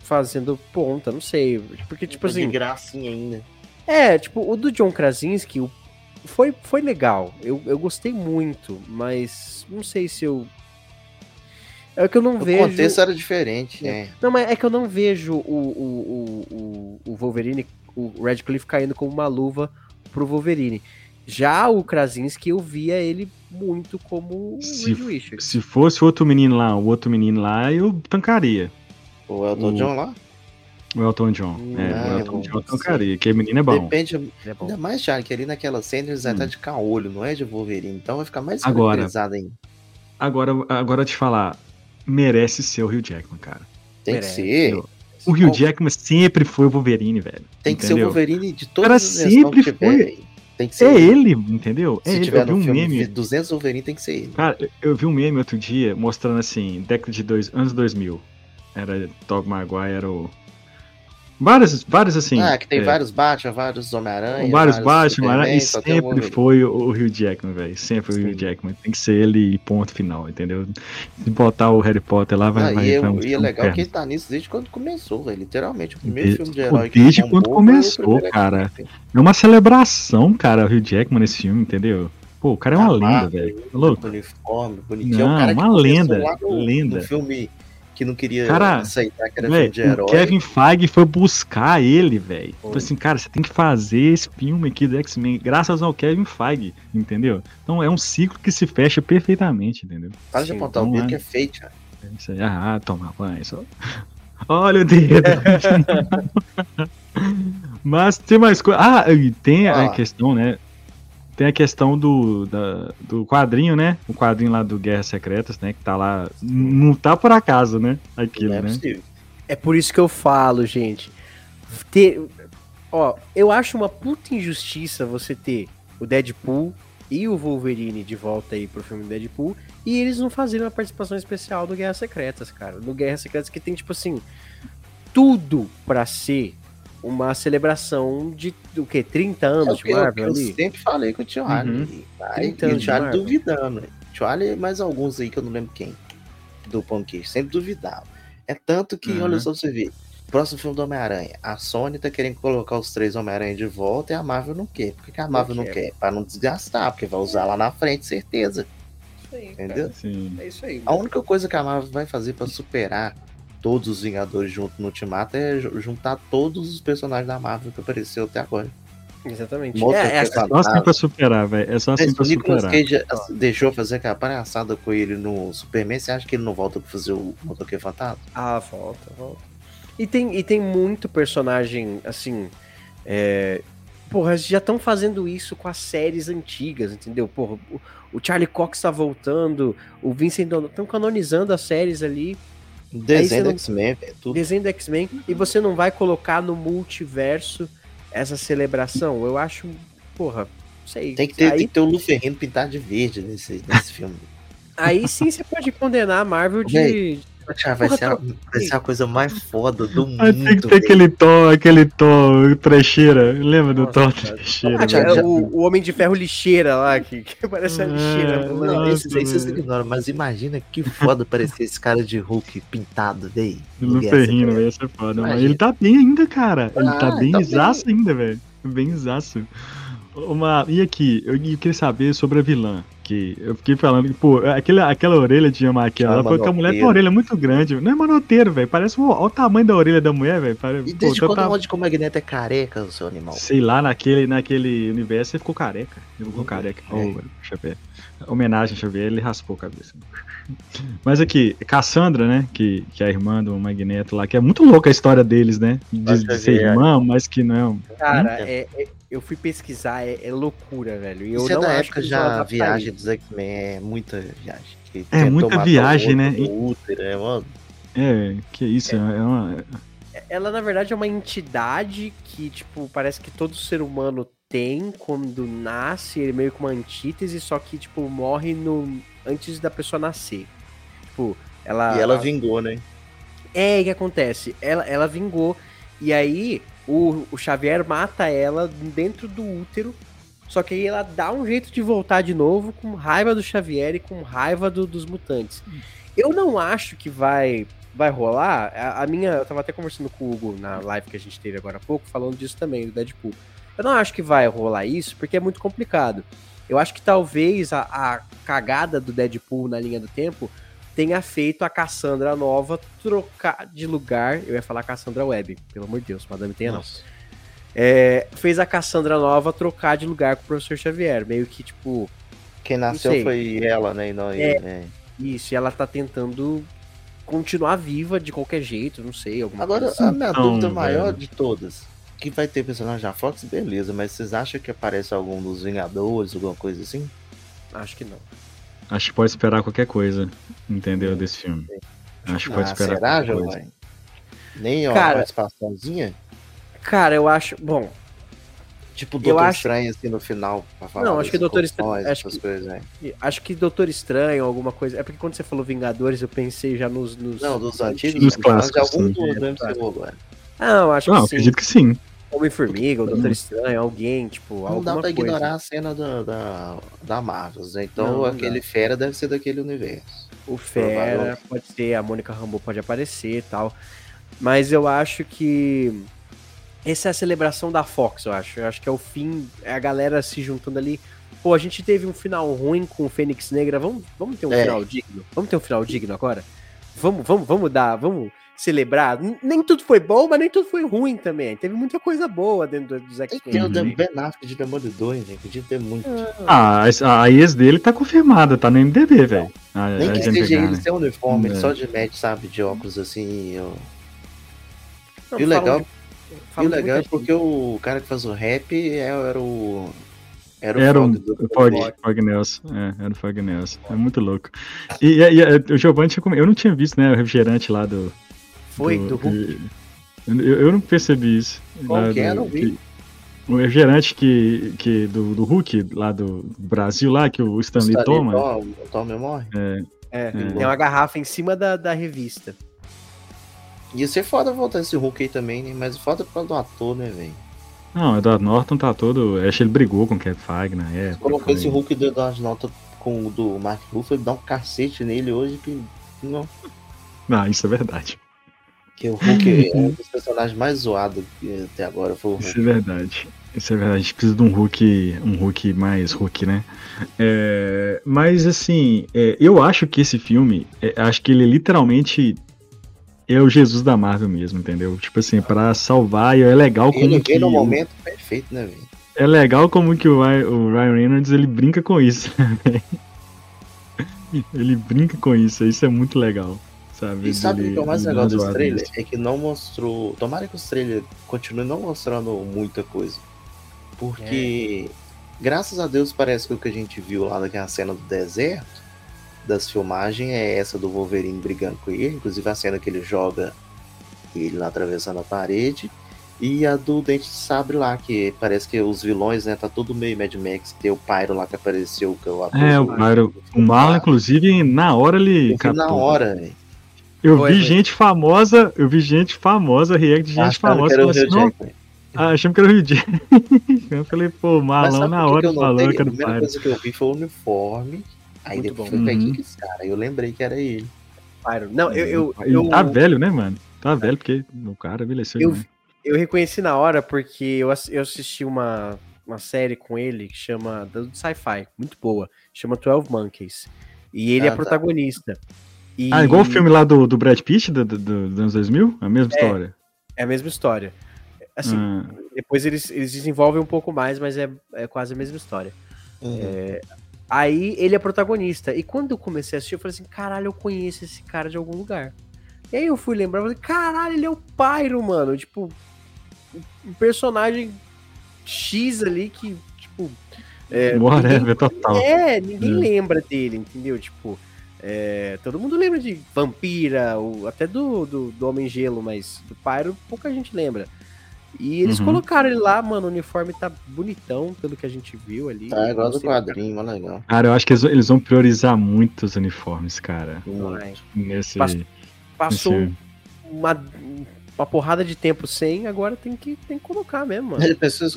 fazendo ponta, não sei. Porque, tipo assim. De gracinha ainda. É, tipo, o do John Krasinski foi, foi legal. Eu, eu gostei muito, mas não sei se eu. É que eu não o vejo. O contexto era diferente, é. Não, mas é que eu não vejo o, o, o, o Wolverine, o Radcliffe caindo como uma luva pro Wolverine. Já o Krasinski, eu via ele muito como se, o Se fosse outro menino lá, o outro menino lá, eu tancaria. O Elton o... John lá? O Elton John. Hum, é, o Elton John eu tancaria, que menino é bom. Depende, é bom. ainda mais, Thiago, que ali naquela cena eles hum. estar de caolho, não é de Wolverine, então vai ficar mais agora, ainda. Agora, agora te falar, merece ser o Hugh Jackman, cara. Tem merece. que ser. O Hugh Jackman sempre foi o Wolverine, velho. Tem entendeu? que ser o Wolverine de todas cara as sempre foi. Tem que ser é ele, entendeu? Se é tiver ele. Eu vi um filme meme. 200 Wolverine tem que ser ele. Cara, eu vi um meme outro dia mostrando assim, década de dois, anos 2000. Era Tog Maguire, era o, Vários, vários assim. Ah, que tem é. vários Batman, vários Homem-Aranha. Vários, vários Batman, Homem-Aranha, e sempre foi o Hugh Jackman, velho. Sempre foi o Hugh Jackman. Tem que ser ele ponto final, entendeu? Se botar o Harry Potter lá, vai. Ah, vai, e, vai, e é legal que ele tá nisso desde quando começou, velho. Literalmente, o primeiro desde, filme de herói Desde quando começou, cara. É uma celebração, cara, o Hugh Jackman nesse filme, entendeu? Pô, o cara é uma ah, lenda, velho. Tá louco? Uniforme, bonitinho. Não, é um cara uma lenda. No, lenda. No filme que não queria cara, aceitar que era véio, filme de herói. O Kevin Feige foi buscar ele, velho. Tipo assim, cara, você tem que fazer esse filme aqui do X-Men graças ao Kevin Feige, entendeu? Então é um ciclo que se fecha perfeitamente, entendeu? Para de apontar o dedo que é feito, cara. É isso aí, ah, toma banho, só. <laughs> Olha o dedo. <laughs> Mas tem mais coisa. Ah, e tem ah. a questão, né? Tem a questão do, da, do quadrinho, né? O quadrinho lá do Guerras Secretas, né? Que tá lá. Não tá por acaso, né? Aquilo, é né? Possível. É por isso que eu falo, gente. Ter, ó, eu acho uma puta injustiça você ter o Deadpool e o Wolverine de volta aí pro filme Deadpool e eles não fazerem uma participação especial do Guerras Secretas, cara. No Guerras Secretas que tem, tipo assim, tudo para ser uma celebração de o que 30 anos é de Marvel eu, ali. Eu sempre falei com o Tio uhum. Aí, e o Tio duvidando. Tio e mais alguns aí que eu não lembro quem. Do Punk, sempre duvidava. É tanto que, uhum. olha só você ver, próximo filme do Homem-Aranha, a Sony tá querendo colocar os três Homem-Aranha de volta e a Marvel não quer. Por que, que a Marvel não, não quer? quer? Pra não desgastar, porque vai usar lá na frente, certeza. Isso aí, Entendeu? Sim. É isso aí. A única coisa que a Marvel vai fazer para superar todos os Vingadores junto no Ultimato é juntar todos os personagens da Marvel que apareceu até agora. Exatamente. É, é, só assim pra superar, velho. É só assim pra superar. Cage deixou fazer aquela palhaçada com ele no Superman. Você acha que ele não volta pra fazer o Motoqueiro Fantasma? Ah, volta, volta. E tem, e tem muito personagem, assim. É... Porra, já estão fazendo isso com as séries antigas, entendeu? Porra, o, o Charlie Cox tá voltando, o Vincent Donald estão canonizando as séries ali. Desenho do X-Men, tudo. Desenho do X-Men. E você não vai colocar no multiverso essa celebração? Eu acho, porra, sei. Tem que ter, aí... tem que ter o Luferrino pintado de verde nesse, nesse <laughs> filme. Aí sim você pode condenar a Marvel de, vai, ser a, vai ser a coisa mais foda do mundo. Tem que ter aquele tom, aquele tom trecheira. Lembra do tom trecheira? Ah, é o, o, Homem de Ferro lixeira lá, que, que parece a lixeira. Ah, não, esses aí vocês ignoram, mas imagina que foda parecer esse cara de Hulk pintado, véi. No ferrinho, velho, é foda. Mas ele tá bem ainda, cara. Ele tá ah, tá bem tá exaço ainda, velho. Bem exaço. Uma... E aqui, eu queria saber sobre a vilã. Que eu fiquei falando que, pô, aquele, aquela orelha de aquela, ela porque a mulher tem uma orelha muito grande. Não é manoteiro, velho. Parece. Olha o tamanho da orelha da mulher, velho. E desde pô, quando tá... o Magneto é careca, o seu animal? Sei lá, naquele, naquele universo ele ficou careca. Ele ficou uhum. careca. É. Oh, Xavier. Homenagem Xavier, ele raspou a cabeça. Mas aqui, Cassandra, né? Que, que é a irmã do Magneto lá, que é muito louca a história deles, né? De, de ser irmã, mas que não. Cara, é, é eu fui pesquisar, é, é loucura, velho. E eu Isso é não é da época já a viagem dos X-Men, é muita viagem. é muita viagem, né? Útero, é, uma... é, que isso, é, é uma... Ela, na verdade, é uma entidade que, tipo, parece que todo ser humano tem quando nasce, ele é meio que uma antítese, só que, tipo, morre no antes da pessoa nascer. Tipo, ela... E ela vingou, né? É, o que acontece? Ela, ela vingou, e aí o, o Xavier mata ela dentro do útero. Só que aí ela dá um jeito de voltar de novo com raiva do Xavier e com raiva do, dos mutantes. Eu não acho que vai vai rolar. A, a, minha. Eu tava até conversando com o Hugo na live que a gente teve agora há pouco, falando disso também, do Deadpool. Eu não acho que vai rolar isso, porque é muito complicado. Eu acho que talvez a, a cagada do Deadpool na linha do tempo tenha feito a Cassandra nova trocar de lugar. Eu ia falar Cassandra Web, pelo amor de Deus, Madame tenha não. É, fez a Cassandra nova trocar de lugar com o professor Xavier. Meio que tipo. Quem nasceu foi ela, né? E não é, ele, né? Isso, e ela tá tentando continuar viva de qualquer jeito, não sei. Agora, assim. a minha não, dúvida velho. maior de todas. Que vai ter personagem da Fox, beleza, mas vocês acham que aparece algum dos Vingadores, alguma coisa assim? Acho que não. Acho que pode esperar qualquer coisa, entendeu, desse filme. Acho que pode ah, esperar será. Vai? Nem uma cara, participaçãozinha? Cara, eu acho. Bom. Tipo Doutor acho... Estranho, assim, no final. não, acho que Doutor Estranho. Acho que, coisas, né? acho que Doutor Estranho, alguma coisa. É porque quando você falou Vingadores, eu pensei já nos. nos não, dos antigos. Nos clássicos. De algum dos é, Não, acho Não, que sim. acredito que sim. Homem-Formiga, o Doutor Estranho, alguém, tipo, Não dá pra coisa. ignorar a cena da, da, da Marvel, né? Então Não, não aquele dá. fera deve ser daquele universo. O Fera pode ser, a Mônica Rambeau pode aparecer e tal. Mas eu acho que essa é a celebração da Fox, eu acho. Eu acho que é o fim, é a galera se juntando ali. Pô, a gente teve um final ruim com o Fênix Negra. Vamos, vamos ter um É. final digno? Vamos ter um final digno agora? Vamos, vamos, vamos dar, vamos celebrar. Nem tudo foi bom, mas nem tudo foi ruim também. Teve muita coisa boa dentro dos Tem que X-Men. ter o também. Ben Affleck de Demolidor, gente. Podia ter muito. Ah, a, a ex dele tá confirmada, tá no MDB, velho. A- Nem a que seja ele sem uniforme, É. só de match, sabe? De óculos assim. eu- Não, E o legal, de- e o legal é porque o cara que faz o rap é- era o. Era o Era Fog o do- Fog, do- Fog Nelson. É, era o Fog Nelson. É muito louco. E, e- e- o Giovanni tinha comido. Eu não tinha visto, né? O refrigerante lá do. Foi do Hulk. Eu, eu não percebi isso. Qual que é? do- Não vi. O refrigerante que, que do, do Hulk, lá do Brasil, lá, que o Stanley Stanley toma. toma, toma morre. É, É, É. tem uma garrafa em cima da, da revista. Ia ser foda voltar esse Hulk aí também, né? Mas foda por causa do ator, né, velho? Não, o Edward Norton tá todo. Acho que ele brigou com o Kevin Feige na época. Colocou esse Hulk do Edward Norton com o do Mark Ruffalo, dá um cacete nele hoje que. Não. Não, isso é verdade. Que o Hulk é um <laughs> dos personagens mais zoados até agora foi o Isso Hulk. é verdade. Isso é verdade. A gente precisa de um Hulk, um Hulk mais Hulk, né? É, mas assim, é, eu acho que esse filme, é, acho que ele literalmente é o Jesus da Marvel mesmo, entendeu? Tipo assim, pra salvar, e é legal como Ele que veio no o- momento perfeito, né, velho? é legal como que o Ryan, o Reynolds ele brinca com isso. <laughs> né, ele brinca com isso, isso é muito legal, sabe? E sabe o que é o mais legal dos trailers? É que não mostrou. Tomara que os trailers continuem não mostrando muita coisa. Porque, graças a Deus, parece que o que a gente viu lá naquela cena do deserto, das filmagens, é essa do Wolverine brigando com ele. Inclusive a cena que ele joga ele lá atravessando a parede. E a do Dente de Sabre lá, que parece que os vilões, né, tá tudo meio Mad Max. Tem o Pyro lá que apareceu, que é o. É, o Pyro- O Marlon, inclusive, na hora ele Eu na hora, velho. Eu Foi, vi foi. gente famosa, eu vi gente famosa, react de gente Achando que famosa, era o assim, Hugh não, ah, achamos que era o Rio Jack. <laughs> Eu falei, pô, Marlon na que hora que eu falou que era A o primeira Pyro. coisa que eu vi foi o uniforme. Aí Muito depois bom. eu falei, Uhum. é esse cara? Eu lembrei que era ele. Pyro. Não, eu, eu, Ele eu, tá velho, né, mano? Tá velho, porque o cara envelheceu eu, eu reconheci na hora porque eu, eu assisti uma, uma série com ele que chama. do Sci-Fi, muito boa. Chama 12 Monkeys. E ele Ah, é tá. protagonista. E Ah, igual o filme lá do, do Brad Pitt, do, do- do- dos anos 2000? A mesma É. história. É a mesma história. Assim, Ah, depois eles, eles desenvolvem um pouco mais, mas é, é quase a mesma história. Uhum. Aí ele é protagonista. E quando eu comecei a assistir, eu falei assim: caralho, eu conheço esse cara de algum lugar. E aí eu fui lembrar, falei: caralho, ele é o Pyro, mano. Tipo, um personagem X ali que, tipo. É, whatever, ninguém- total. É, ninguém É. lembra dele, entendeu? Tipo, é, todo mundo lembra de Vampira, o, até do, do, do Homem Gelo, mas do Pyro pouca gente lembra. E eles Uhum. colocaram ele lá, mano, o uniforme tá bonitão, pelo que a gente viu ali. Tá igual do quadrinho, mas legal. Cara, eu acho que eles, eles vão priorizar muito os uniformes, cara. Vai. Nesse. Pas- Passou nesse- uma, uma porrada de tempo sem, agora tem que, tem que colocar mesmo, mano.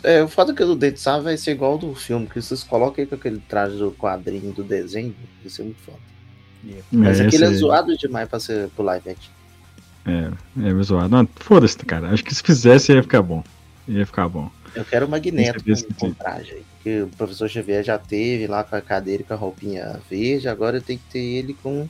É, o fato é que o do Dente Sabe vai ser igual do filme, que vocês colocam aí com aquele traje do quadrinho, do desenho, vai ser muito foda. Mas é, aquele é zoado demais pra ser pro live action. É, é zoado. Não, Foda-se, cara. Acho que se fizesse ia ficar bom. Ia ficar bom. Eu quero o Magneto com, traje. Porque o professor Xavier já teve lá com a cadeira com a roupinha verde, agora tem que ter ele com.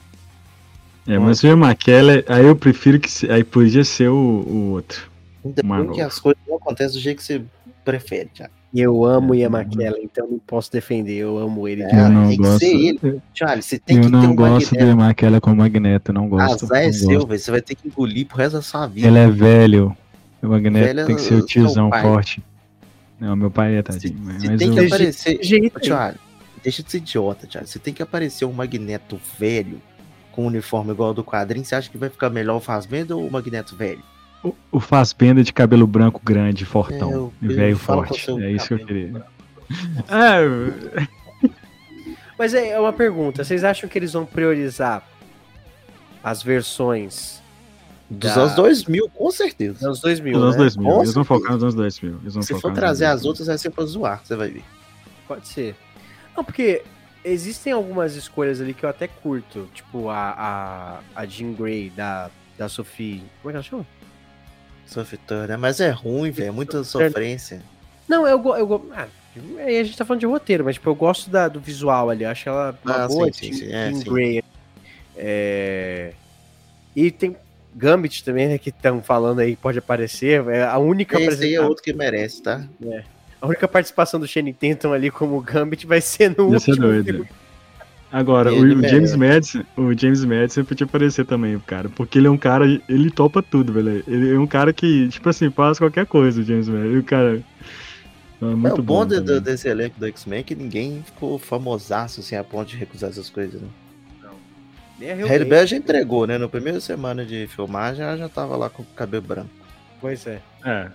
É, mas o Ian McKellen, aí eu prefiro que. se- Aí podia ser o, o outro. Depois Mano. que as coisas não acontecem do jeito que você prefere, já. E eu amo o É, Ian não- McKellen, então não posso defender, eu amo ele. É, eu não tem que gosto. ser ele. Charlie, você tem eu que ter não um gosto do Magneto. Ian McKellen como Magneto, não gosto. Azar é não seu, gosto. velho. Você vai ter que engolir pro resto da sua vida. Ele é velho. O Magneto Velho é tem que ser o o seu tiozão forte. Não, meu pai é tadinho. mas você tem o- que aparecer. Jeito aí. Charlie, deixa de ser idiota, Charlie. Você tem que aparecer um Magneto velho com um uniforme igual ao do quadrinho. Você acha que vai ficar melhor o Fazbender ou o Magneto velho? O, o Fassbender de cabelo branco grande, fortão. É, e velho forte. É isso que eu queria. É, <laughs> Mas é uma pergunta, vocês acham que eles vão priorizar as versões Dos da... anos 2000, com certeza. Dos anos 2000. Dos anos 2000. Né? Eles vão focar nos anos 2000. Eles vão Se for trazer as outras, vai ser pra zoar, você vai ver. Pode ser. Não, porque existem algumas escolhas ali que eu até curto. Tipo, a, a, a Jean Grey da, da Sophie. Como é que ela chama? Sophie Turner. Mas é ruim, velho. É muita sofrência. Não, eu gosto. Eu, ah, aí a gente tá falando de roteiro, mas tipo, eu gosto da, do visual ali. Eu acho ela uma ah, boa. Sim, sim, sim. É, Jean Grey. É... E tem Gambit também, né? Que estão falando aí, pode aparecer. É a única. Esse aí é outro que merece, tá? É. A única participação do Shane Tenton ali como Gambit vai ser no Ia ser doido. Filme. Agora, o, o James Madison, o James Madison podia aparecer também, cara, porque ele é um cara, ele topa tudo, velho. Ele é um cara que, tipo assim, faz qualquer coisa, o James Madison. O cara é, muito é o bom, bom do, desse elenco do X-Men é que ninguém ficou famosaço assim a ponto de recusar essas coisas, né? Harry Bell já entregou, né? Na primeira semana de filmagem, ela já tava lá com o cabelo branco. Pois é. É.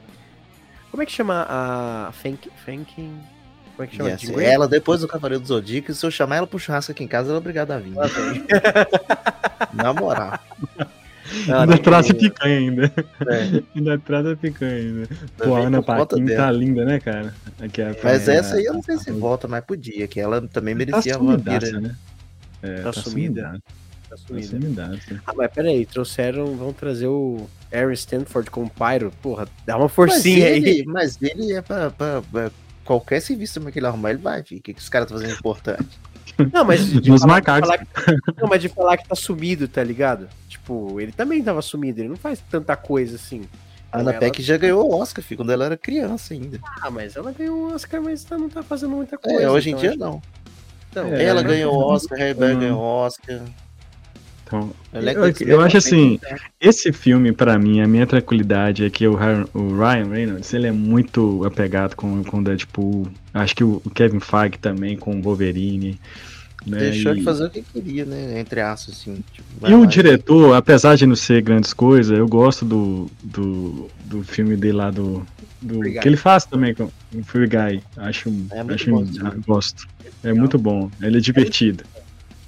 Como é que chama a Fanking? Fanking? Como é que chama? Yes, ela, depois do Cavaleiro do Zodíaco, se eu chamar ela pro churrasco aqui em casa, ela é obrigada a vir. Na moral. Não, ainda traz a picanha ainda. É. Ainda traz a picanha ainda. Pô, a Ana Paquin tá linda, né, cara? Aqui é mas essa aí eu não sei se volta, mas podia, que ela também merecia tá uma vampira. Né? É, tá, tá sumida. Tá sumida. Tá ah, mas peraí, trouxeram, vão trazer o Aaron Stanford como Pyro. Porra, dá uma forcinha mas ele, aí. Mas ele é pra, pra, pra qualquer serviço que ele arrumar, ele vai, filho. O que, que os caras estão fazendo importante? <laughs> Não, mas de, Nos falar, macacos. De falar que, não, mas de falar que tá sumido, tá ligado? Tipo, ele também tava sumido, ele não faz tanta coisa assim. A Ana Peck já ganhou o Oscar, filho, quando ela era criança ainda. Ah, mas ela ganhou o Oscar, mas não tá fazendo muita é, coisa. É, hoje em então dia não. Então, é, ela ganhou o Oscar, Harry Bell ganhou o Oscar. Então, eu, eu acho assim, esse filme, para mim, a minha tranquilidade é que o, Ryan Reynolds, ele é muito apegado com, com Deadpool. Acho que o, o Kevin Feige também com o Wolverine. Né? Deixou e... de fazer o que queria, né? Entre aspas, assim. Tipo, e o diretor, apesar de não ser grandes coisas, eu gosto do, do, do filme dele lá do. do que ele faz também com o Free Guy. Acho, é acho bom, gosto. É muito bom. Ele é divertido.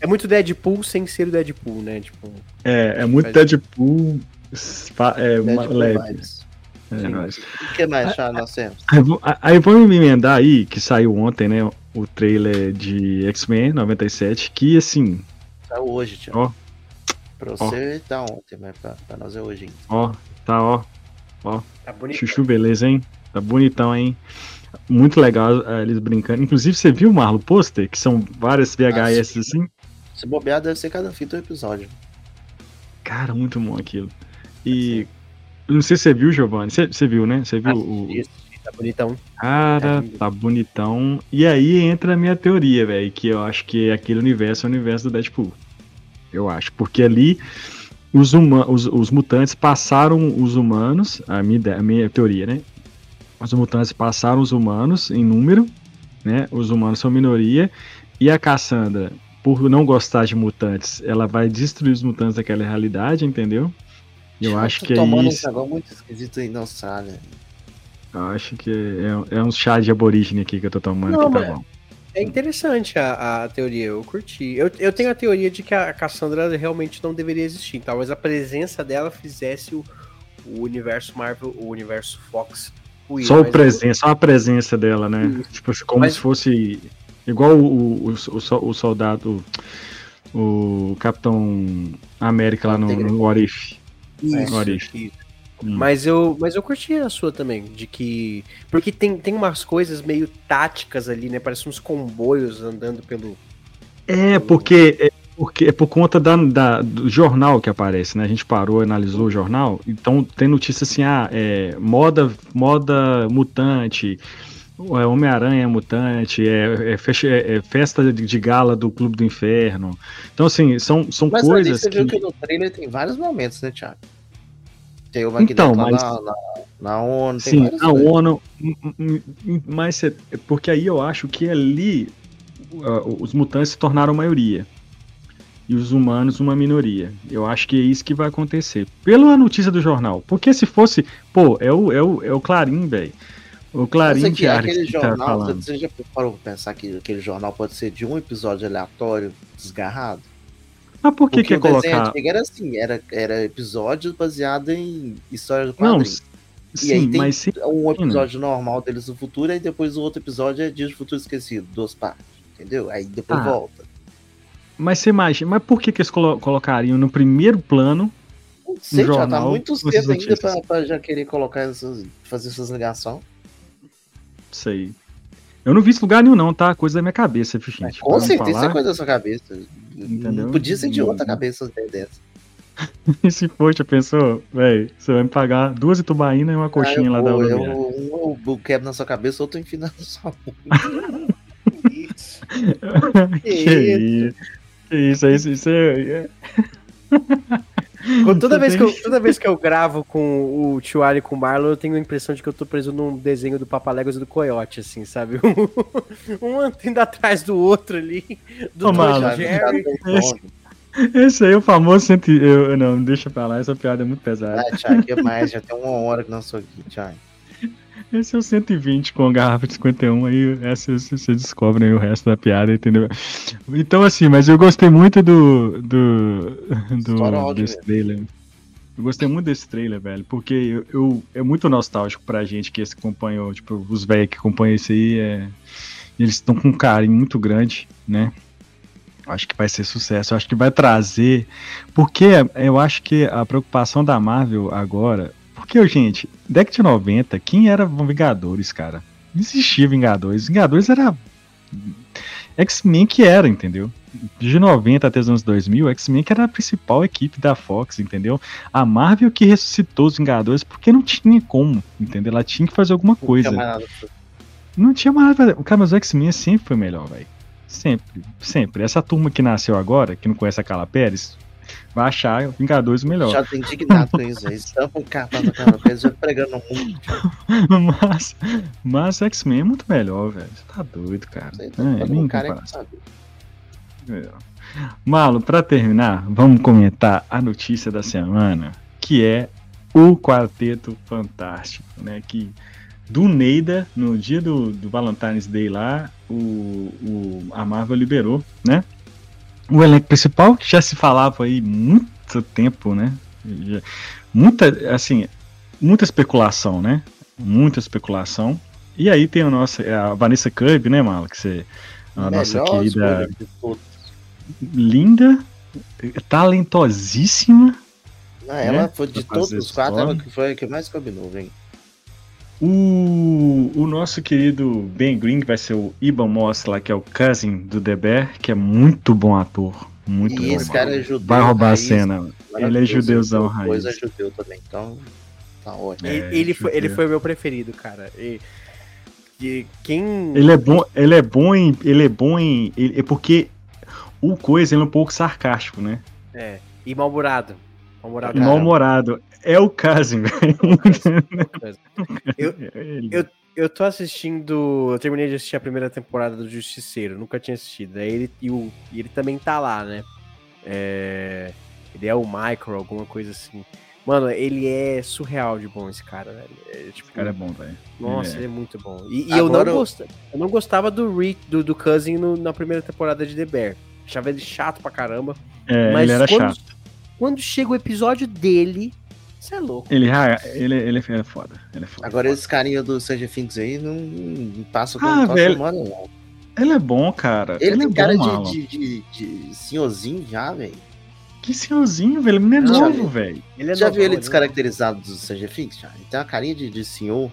É muito Deadpool sem ser o Deadpool, né? Tipo, é, é muito Deadpool, é, Deadpool leve. É, o que mais, Charles, nós temos? Aí vamos me emendar aí, que saiu ontem, né? O trailer de X-Men 97, que assim. Tá hoje, tio. Ó. Pra você ó. tá ontem, mas pra, pra nós é hoje. Hein? Ó, tá, ó. Ó. Tá bonitão. Chuchu, beleza, hein? Tá bonitão, hein? Muito legal uh, eles brincando. Inclusive, você viu, Marlo, o pôster? Que são várias VHS ah, assim? Se bobear, deve ser cada fita um episódio. Cara, muito bom aquilo. E. Não sei se você viu, Giovanni. Você, você viu, né? Você viu ah, o. Isso, tá bonitão. Cara, é tá bonitão. E aí entra a minha teoria, velho. Que eu acho que aquele universo é o universo do Deadpool. Eu acho. Porque ali. Os, uma, os, os mutantes passaram os humanos, a minha, a minha teoria, né? Os mutantes passaram os humanos em número, né? Os humanos são minoria. E a Cassandra por não gostar de mutantes, ela vai destruir os mutantes daquela realidade, entendeu? Eu, eu acho que é isso. Um muito esquisito aí não sabe. Eu acho que é, é um chá de aborígene aqui que eu tô tomando, não, que tá bom. É interessante a, a teoria, eu curti. Eu, eu tenho a teoria de que a Cassandra realmente não deveria existir. Talvez a presença dela fizesse o, o universo Marvel, o universo Fox. só, o presença, eu... só a presença dela, né? Isso. Tipo, como mas... se fosse Igual o, o, o, o soldado, o Capitão América lá no, no What If. Isso, no What If. Isso. Hum. Mas eu, mas eu curti a sua também, de que. Porque tem, tem umas coisas meio táticas ali, né? Parece uns comboios andando pelo. É, porque é, porque é por conta da, da, do jornal que aparece, né? A gente parou, analisou o jornal, então tem notícia assim, ah, é, moda, moda mutante, é Homem-Aranha mutante, é, é, fecha, é, é, festa de gala do Clube do Inferno. Então, assim, são, são mas coisas. Mas você que... viu que no trailer tem vários momentos, né, Thiago? Tem o Magneto então, mas... na, na, na, ONU. Sim, na coisas. ONU. Mas porque aí eu acho que ali os mutantes se tornaram maioria. E os humanos uma minoria. Eu acho que é isso que vai acontecer. Pela notícia do jornal. Porque se fosse. Pô, é o, é o, é o Clarim, velho. O Clarim que aquele tá jornal, tá. Você já parou pra pensar que aquele jornal pode ser de um episódio aleatório, desgarrado? Ah, por que que colocar? Era assim, era, era episódio baseado em história do quadrinho. Não, e sim, mas se... um episódio normal deles no futuro, e depois o outro episódio é Dias do Futuro Esquecido, duas partes, entendeu? Aí depois ah, volta. Mas você imagina, mas por que, que eles colo colocariam no primeiro plano? Não sei, já tá muito cedo ainda pra, pra, já querer colocar essas, fazer essas ligações. Sei. Eu não vi esse lugar nenhum, não, tá? Coisa da minha cabeça, gente. Com certeza falar. é coisa da sua cabeça. Entendeu? Não podia ser de outra cabeça dessa. e <laughs> se for, já pensou? Véi, você vai me pagar duas itubaínas e uma coxinha ah, lá vou, da eu, Um eu quebro na sua cabeça, outro enfina na <laughs> sua <laughs> isso. que, isso? Que isso? Isso, isso é... Toda vez, que eu, toda vez que eu gravo com o Tio Ali e com o Marlon, eu tenho a impressão de que eu tô preso num desenho do Papaléguas e do Coyote, assim, sabe? <laughs> Um, um indo atrás do outro ali. Do Ô, Marlon, Jerry. Esse, esse aí é o famoso eu Não, deixa pra lá, essa piada é muito pesada. Ah, Thiago, que mais? Já tem uma hora que não sou aqui, Thiago. Esse é o 120 com a garrafa de 51, aí essa você descobre aí o resto da piada, entendeu? Então, assim, mas eu gostei muito do. do, do desse trailer. Eu gostei muito desse trailer, velho, porque eu, eu, é muito nostálgico pra gente que esse acompanhou, tipo, os velhos que acompanham isso aí, é, eles estão com um carinho muito grande, né? Acho que vai ser sucesso, acho que vai trazer. Porque eu acho que a preocupação da Marvel agora porque, gente, década de 90, quem era Vingadores, cara? Não existia Vingadores. Vingadores era. X-Men que era, entendeu? De 90 até os anos 2000, X-Men que era a principal equipe da Fox, entendeu? A Marvel que ressuscitou os Vingadores porque não tinha como, entendeu? Ela tinha que fazer alguma coisa. Não tinha mais nada. Não tinha mais nada. Cara, mas o X-Men sempre foi melhor, velho. Sempre, sempre. Essa turma que nasceu agora, que não conhece a Carla Pérez, vai achar Vingadores melhor. Já tô indignado com isso cartão da Carla Pérez já pregando no mundo. <laughs> Mas, mas X-Men é muito melhor, velho. Você tá doido, cara. Você tá é, nem cara é Malo, pra terminar, vamos comentar a notícia da semana, que é o Quarteto Fantástico, né? Que do Neida, no dia do, do Valentine's Day lá, o, o, a Marvel liberou, né? O elenco principal, que já se falava aí muito tempo, né? Muita, assim, muita especulação, né? Muita especulação. E aí tem a nossa, a Vanessa Kirby, né, Mala? Que você, a nossa querida. Linda, talentosíssima. Ah, ela né? foi de todos os quatro, ela que foi a que mais combinou, hein? O, o nosso querido Ben Green, que vai ser o Iban Moss lá, que é o cousin do The Bear, que é muito bom ator. Muito e bom. esse cara é judeu. Vai roubar raiz, a cena. Ele é judeuzão raiz. Coisa é judeu também, então tá ótimo. É, ele, foi, ele foi o meu preferido, cara. E, e quem... Ele é bom, ele é bom em... Ele é bom em... Ele, é porque o Coisa ele é um pouco sarcástico, né? É, e mal-humorado. Mal-humorado. É o Casim, velho. Eu, eu, eu tô assistindo. Eu terminei de assistir a primeira temporada do Justiceiro, nunca tinha assistido. Aí ele, e, o, e ele também tá lá, né? É, ele é o Micro, alguma coisa assim. Mano, ele é surreal de bom, esse cara, velho. É, tipo, esse cara é bom, velho. Nossa, ele é, ele é muito bom. E, e eu, não eu... Gost... eu não gostava do Rick, do, do Cousin no, na primeira temporada de The Bear. Achava ele chato pra caramba. É, mas ele era quando, chato. Quando chega o episódio dele, você é louco. Ele, ah, ele, ele é foda. Ele é foda Agora, foda. esse carinha do Stranger Things aí não, não passa com ah, velho, humano, não. Ele é bom, cara. Ele, ele tem é cara bom, de, de, de, de senhorzinho já, velho. Que senhorzinho, velho. Ele é novo, velho. É já viu ele descaracterizado do Stranger Things? Já? Ele tem uma carinha de, de senhor.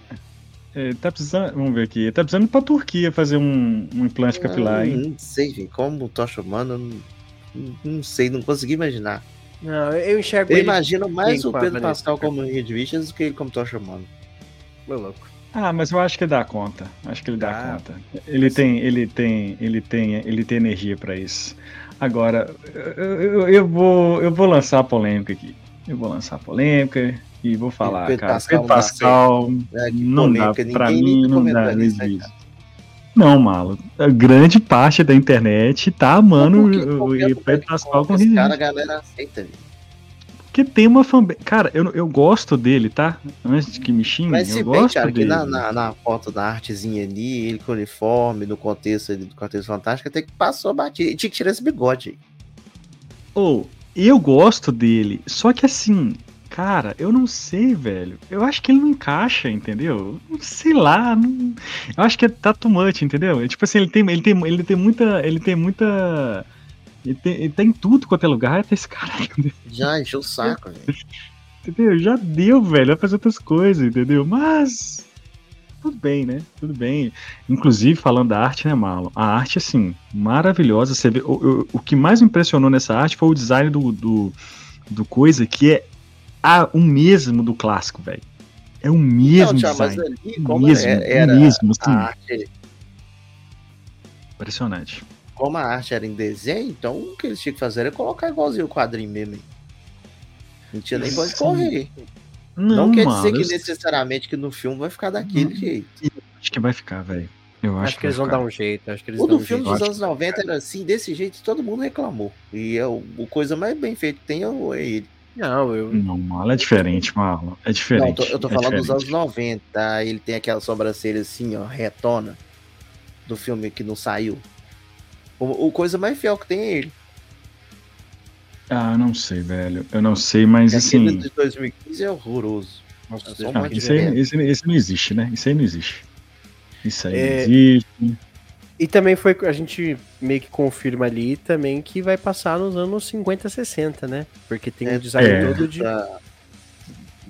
É, tá precisando, vamos ver aqui, ele tá precisando ir pra Turquia fazer um, um implante não, capilar, hein? Não sei, velho. Como o Tocha Humano, não, não sei, não consegui imaginar. Não, eu enxergo Eu imagino mais o Pedro Pascal como Reed Richards do que ele como Tocha Humano. Meu louco. Ah, mas eu acho que dá conta. Acho que ele dá ah, conta. Ele tem, ele tem, ele tem, ele tem energia para isso. Agora, eu, eu, eu, vou, eu vou lançar a polêmica aqui. Eu vou lançar a polêmica e vou falar, Pedro cara. Pascal Pedro Pascal é, não dá para mim, não dá. Não não, Malo. A grande parte da internet tá amando o Pedro Pascal com Esse cara a galera aceita, Porque tem uma fanbase. Cara, eu, eu gosto dele, tá? Antes de que me xingue, Mas eu gosto cara, dele. que na, na, na, foto da artezinha ali, ele com uniforme, no contexto ali, do contexto fantástico, até que passou a batida. Tinha que tirar esse bigode aí. Ou, oh, eu gosto dele, só que assim, cara, eu não sei, velho. Eu acho que ele não encaixa, entendeu? Sei lá, não... eu acho que é tá too much, entendeu? É, tipo assim, ele tem, ele tem, ele tem muita, ele tem muita ele tem, ele tem tudo quanto é lugar, até esse cara. <laughs> Já encheu o saco, velho. Entendeu? Já deu, velho. Vai fazer outras coisas, entendeu? Mas. Tudo bem, né? Tudo bem. Inclusive, falando da arte, né, Marlon? A arte, assim, maravilhosa. Você vê, o, o, o que mais me impressionou nessa arte foi o design do, do, do coisa, que é a, o mesmo do clássico, velho. É o mesmo Não, design. Mas ali, como mesmo, é, era o mesmo, assim. A arte... Impressionante como a arte era em desenho, então o que eles tinham que fazer era colocar igualzinho o quadrinho mesmo. Não tinha nem pode correr. Não, não quer dizer que necessariamente que no filme vai ficar daquele não, jeito. Acho que vai ficar, velho. Eu acho, acho que, que eles vão dar um jeito. Acho que eles o do um filme jeito. dos anos 90 era assim, desse jeito, todo mundo reclamou. E é o, o coisa mais bem feito que tem é, é ele. Não, eu. Não, Marlon é diferente, Marlon. É diferente. Não, eu tô, eu tô é falando diferente. dos anos 90. Ele tem aquela sobrancelha assim, ó, retona. Do filme que não saiu. O, o coisa mais fiel que tem é ele. Ah, não sei, velho. Eu não sei, mas assim. Aquele de 2015 é horroroso. Nossa, é ah, isso, aí, esse, esse, não existe, né? Isso aí não existe. Isso aí é... não existe. E também foi, a gente meio que confirma ali também que vai passar nos anos 50, 60, né? Porque tem é, um design é. todo de.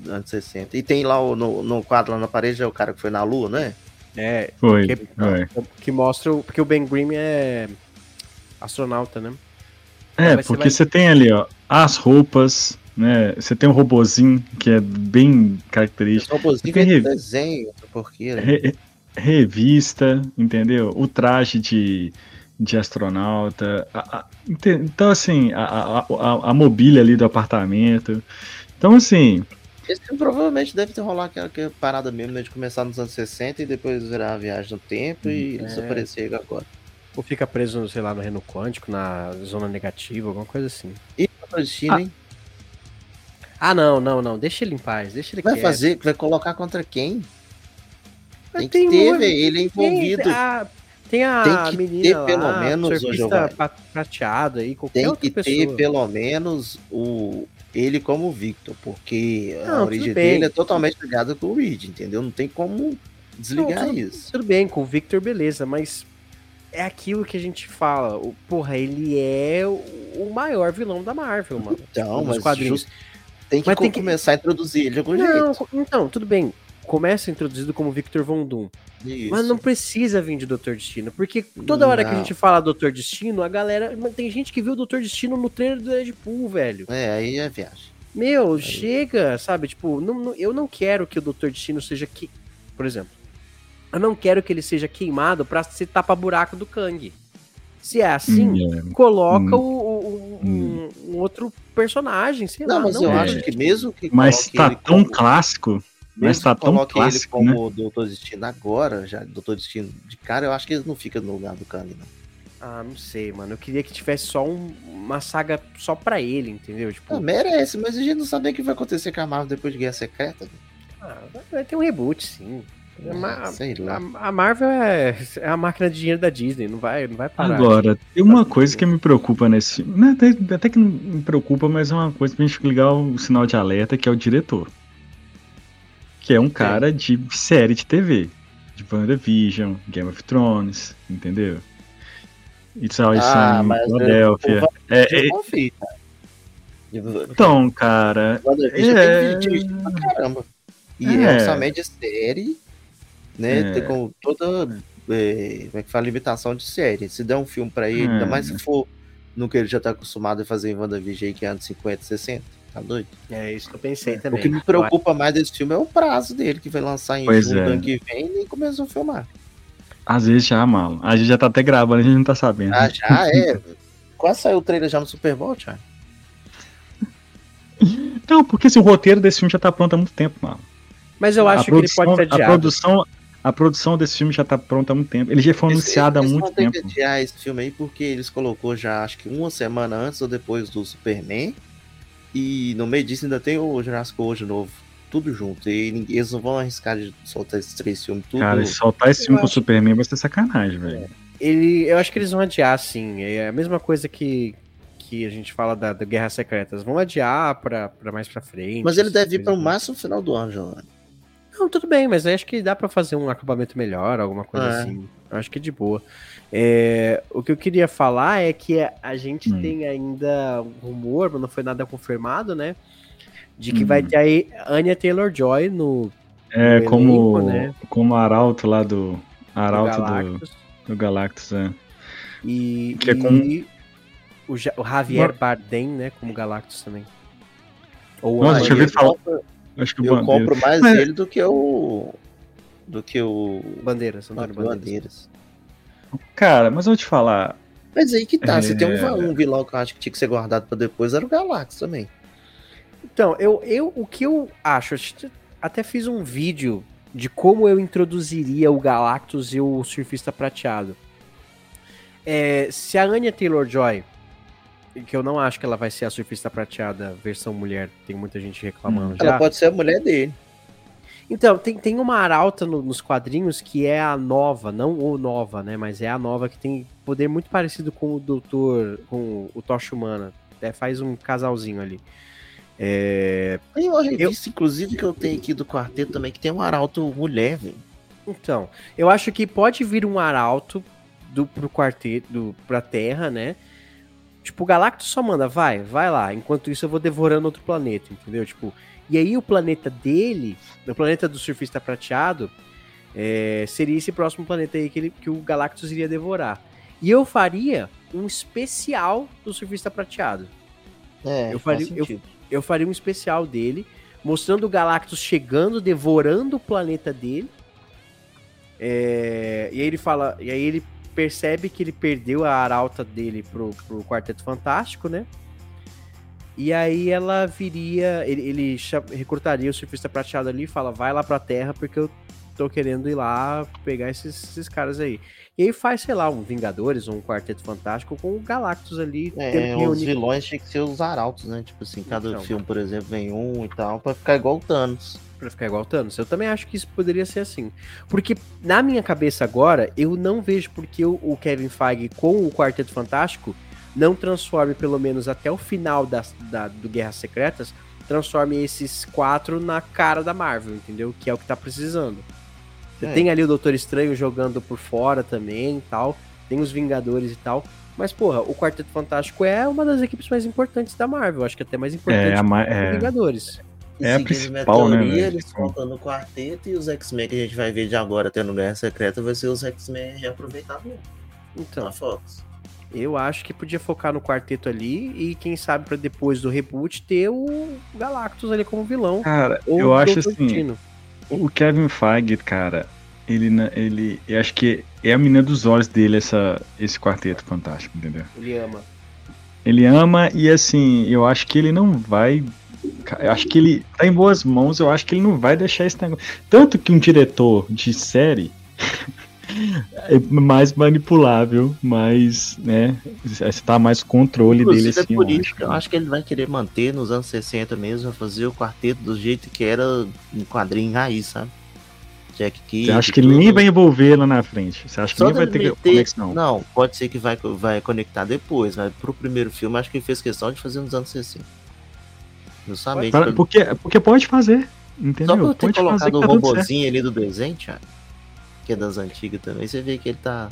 Anos 60. E tem lá o, no, no quadro lá na parede, é o cara que foi na lua, né? É. Foi. Que, foi. que mostra. Porque o Ben Grimm é astronauta, né? É, porque você vai... tem ali, ó, as roupas, né? Você tem um robozinho que é bem característico. Esse robozinho tem re... desenho, porque, né? Re... Revista, entendeu? O traje de, de astronauta. A, a, então, assim, a, a, a, mobília ali do apartamento. Então, assim. Esse filme provavelmente deve ter rolado aquela, aquela parada mesmo, né, de começar nos anos 60 e depois virar a viagem no tempo e é. desaparecer agora. Ou fica preso, sei lá, no reino quântico, na zona negativa, alguma coisa assim. E o destino, ah. hein? Ah, não, não, não. Deixa ele em paz, deixa ele Vai quieto. fazer, vai colocar contra quem? Tem que ter, velho. Ele é envolvido. Tem a, tem a tem que menina ter pelo lá, menos o prateado aí, qualquer Tem que pessoa. ter pelo menos o ele como Victor, porque não, a origem dele é totalmente ligada com o Reed, entendeu? Não tem como desligar não, tudo, isso. Tudo bem, com o Victor, beleza, mas é aquilo que a gente fala. O, porra, ele é o, maior vilão da Marvel, mano. Então, mas quadrinhos. tem que, mas tem que começar a introduzir ele de algum não, jeito. Então, tudo bem. Começa introduzido como Victor Von Doom. Isso. Mas não precisa vir de Doutor Destino. Porque toda hora não. que a gente fala Doutor Destino, a galera. Tem gente que viu o Doutor Destino no trailer do Deadpool, velho. É, aí é viagem. Meu, aí. chega, sabe? Tipo, não, não, eu não quero que o Doutor Destino seja que. Por exemplo, eu não quero que ele seja queimado para ser tapa-buraco do Kang. Se é assim, hum, é. coloca hum, o, o, hum. um, um, outro personagem, sei não, lá. Mas não, eu é. acho que mesmo que. Mas tá tão como, clássico. Mas tá tão clássico. ele como né? Doutor Destino agora, já Doutor Destino de cara, eu acho que ele não fica no lugar do Kang, não. Ah, não sei, mano. Eu queria que tivesse só um, uma saga só pra ele, entendeu? Tipo... Não, merece, mas a gente não sabe o que vai acontecer com a Marvel depois de Guerra Secreta. Ah, vai ter um reboot, sim. A, a, Marvel é, é a máquina de dinheiro da Disney, não vai, não vai parar. Agora, tem uma coisa que me preocupa nesse filme. Né, até, até que não me preocupa, mas é uma coisa pra gente ligar o sinal de alerta, que é o diretor. Que é um cara Sim. de série de TV. De WandaVision, Game of Thrones, entendeu? It's Always ah, Sunny, Philadelphia. É, é, então, cara. WandaVision é... tem pra caramba. E é, é orçamento de série, né? É. Tem com toda. É, como é que fala? Limitação de série. Se der um filme pra ele, é. ainda mais se for no que ele já tá acostumado a fazer em WandaVision, que é anos 50, 60. Tá doido? É isso que eu pensei também. O que me preocupa mais desse filme é o prazo dele, que vai lançar em pois junho do é. ano que vem e nem começou a filmar. Às vezes já, mano. A gente já tá até gravando, a gente não tá sabendo. Ah, já é. <laughs> Quase saiu o trailer já no Super Bowl, Thiago. <laughs> Não, porque esse, o roteiro desse filme já tá pronto há muito tempo, mano. Mas eu acho que ele pode ser adiado. A produção, a produção desse filme já tá pronta há muito tempo. Ele já foi anunciado há muito tempo. Eles vão adiar esse filme aí porque eles colocou já, acho que uma semana antes ou depois do Superman. E no meio disso ainda tem o Jurassic World novo. Tudo junto. E eles não vão arriscar de soltar esses três filmes tudo. Cara, soltar esse filme com o Superman vai ser sacanagem, velho. Ele, eu acho que eles vão adiar, sim. É a mesma coisa que, que a gente fala da, da Guerra Secretas. Vão adiar pra, pra mais pra frente. Mas ele deve ir para o máximo final do ano, Giovanni. Não, tudo bem, mas acho que dá para fazer um acabamento melhor, alguma coisa é. assim. Acho que é de boa. É, o que eu queria falar é que a gente hum. tem ainda um rumor, mas não foi nada confirmado, né? De que hum. vai ter aí Anya Taylor-Joy no, é, no como, elenco, né? como arauto lá do arauto do Galactus, do, do Galactus é. E, que é com... o, o Javier Mas... Bardem, né, como Galactus também. Ou Nossa, deixa eu ver falar. Acho que eu compro mais Mas... ele do que o do que o Bandeiras, Antônio Bandeiras. Bandeiras. Cara, mas eu vou te falar. Mas aí que tá, é... você tem um, um, vilão que eu acho que tinha que ser guardado para depois, era o Galactus também. Então, eu, eu o que eu acho, eu até fiz um vídeo de como eu introduziria o Galactus e o Surfista Prateado. É, se a Anya Taylor-Joy, que eu não acho que ela vai ser a Surfista Prateada versão mulher, tem muita gente reclamando hum, já. Ela pode ser a mulher dele. Então, tem, tem uma arauta no, nos quadrinhos que é a nova, não o nova, né? Mas é a nova que tem poder muito parecido com o Doutor, com o Tocha Humana. É, faz um casalzinho ali. É... Tem uma revista, eu... inclusive, que eu tenho aqui do quarteto também, que tem um arauto mulher, velho. Então, eu acho que pode vir um arauto do, pro quarteto, do, pra Terra, né? Tipo, o Galactus só manda, vai, vai lá. Enquanto isso, eu vou devorando outro planeta, entendeu? Tipo, e aí o planeta dele, o planeta do surfista prateado, é, seria esse próximo planeta aí que, ele, que o Galactus iria devorar. E eu faria um especial do surfista prateado. É, eu faria, eu, eu faria um especial dele, mostrando o Galactus chegando, devorando o planeta dele. É, e aí ele fala, e aí ele percebe que ele perdeu a arauta dele pro, pro Quarteto Fantástico, né? E aí ela viria, ele, ele recrutaria o surfista prateado ali e fala, vai lá pra terra porque eu tô querendo ir lá pegar esses, esses caras aí. E aí faz, sei lá, um Vingadores um Quarteto Fantástico com o Galactus ali. É, os vilões tinham que ser os arautos, né? Tipo assim, cada então, filme, por exemplo, vem um e tal, pra ficar igual o Thanos. Pra ficar igual o Thanos. Eu também acho que isso poderia ser assim. Porque, na minha cabeça agora, eu não vejo porque o Kevin Feige com o Quarteto Fantástico não transforme, pelo menos até o final da, da, do Guerras Secretas, transforme esses quatro na cara da Marvel, entendeu? Que é o que tá precisando. Você é. tem ali o Doutor Estranho jogando por fora também e tal, tem os Vingadores e tal. Mas, porra, o Quarteto Fantástico é uma das equipes mais importantes da Marvel. Acho que até mais importante é, que é... os Vingadores. E é a principal, né, teoria, né? Eles colocam no quarteto e os X-Men que a gente vai ver de agora até no Guerra Secreta vai ser os X-Men reaproveitados Então, a Fox. Eu acho que podia focar no quarteto ali e quem sabe para depois do reboot ter o Galactus ali como vilão. Cara, eu acho assim, Destino. o Kevin Feige, cara, ele ele eu acho que é a menina dos olhos dele essa esse quarteto fantástico, entendeu? Ele ama. Ele ama e assim, eu acho que ele não vai eu acho que ele tá em boas mãos, eu acho que ele não vai deixar esse negócio. Tanto que um diretor de série <laughs> mais manipulável, mais, né, está mais controle Inclusive, dele assim. É por isso acho. que eu acho que ele vai querer manter nos anos 60 mesmo, fazer o quarteto do jeito que era um quadrinho raiz, sabe? Jack Kidd. Você acha que ele nem vai envolver lá na frente? Você acha que nem vai ter meter... conexão? Não, pode ser que vai, vai conectar depois, mas pro primeiro filme acho que ele fez questão de fazer nos anos 60. Justamente. Porque, porque pode fazer. Entendeu? Só por ter pode colocado o tá robozinho ali do desenho, Thiago que é das antigas também, você vê que ele tá.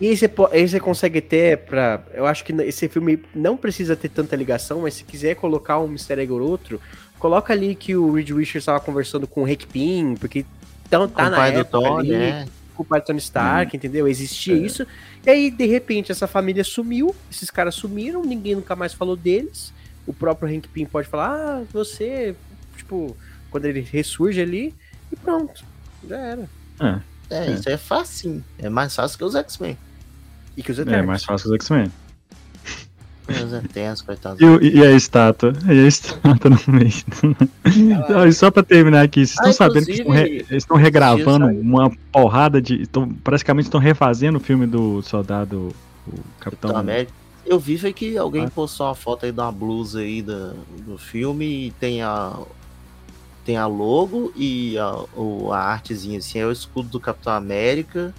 E aí você, aí você consegue ter pra. Eu acho que esse filme não precisa ter tanta ligação, mas se quiser colocar um Mr. Egg ou outro, coloca ali que o Reed Richards estava conversando com o Rick Pin, porque tão, tá com na época Tony, ali, né? com o pai do Tony Stark, hum. entendeu? Existia é. isso. E aí, de repente, essa família sumiu, esses caras sumiram, ninguém nunca mais falou deles. O próprio Hank Pym pode falar, ah, você, tipo, quando ele ressurge ali, e pronto, já era. É. É, é, isso é fácil. É mais fácil que os X-Men. E que os Eternos. É mais fácil que os X-Men. Os Eternos, coitados. E, e, a estátua? E a estátua no meio. Ah, só pra terminar aqui, vocês estão ah, sabendo que estão, re, estão regravando uma porrada de. Estão, praticamente estão refazendo o filme do soldado. O Capitão, Capitão América. Eu vi foi que alguém ah. postou uma foto aí de uma blusa aí do, do filme e tem a, tem a logo e a, o, a artezinha assim, é o escudo do Capitão América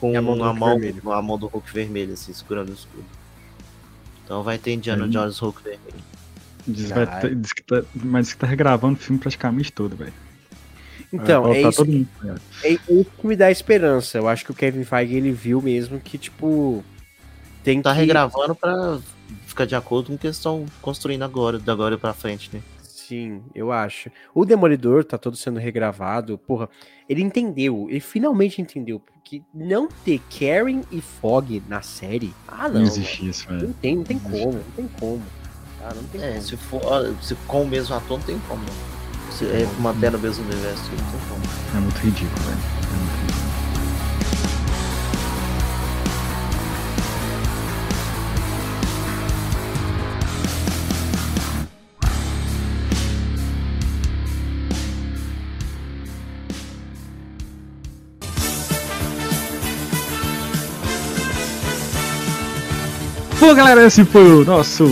com a mão, do a mão, a mão do Hulk vermelho, assim, segurando o escudo. Então vai ter Indiana Jones Hulk vermelho. Diz, vai ter, diz que tá, mas diz que tá regravando o filme praticamente todo, velho. Então, é, é isso, mundo, é isso que me dá esperança. Eu acho que o Kevin Feige ele viu mesmo que, tipo, tem tá que... regravando pra ficar de acordo com o que eles estão construindo agora, de agora pra frente, né? Sim, eu acho. O Demolidor tá todo sendo regravado. Porra, ele entendeu, ele finalmente entendeu que não ter Karen e Fog na série. Ah, não. Não existe isso, velho. Não tem, não tem como, não tem como. Ah, não tem é, como. se for se com o mesmo ator, não tem como. Se é manter no mesmo universo, não tem como. É muito ridículo, velho. É muito ridículo. Bom, galera, esse foi o nosso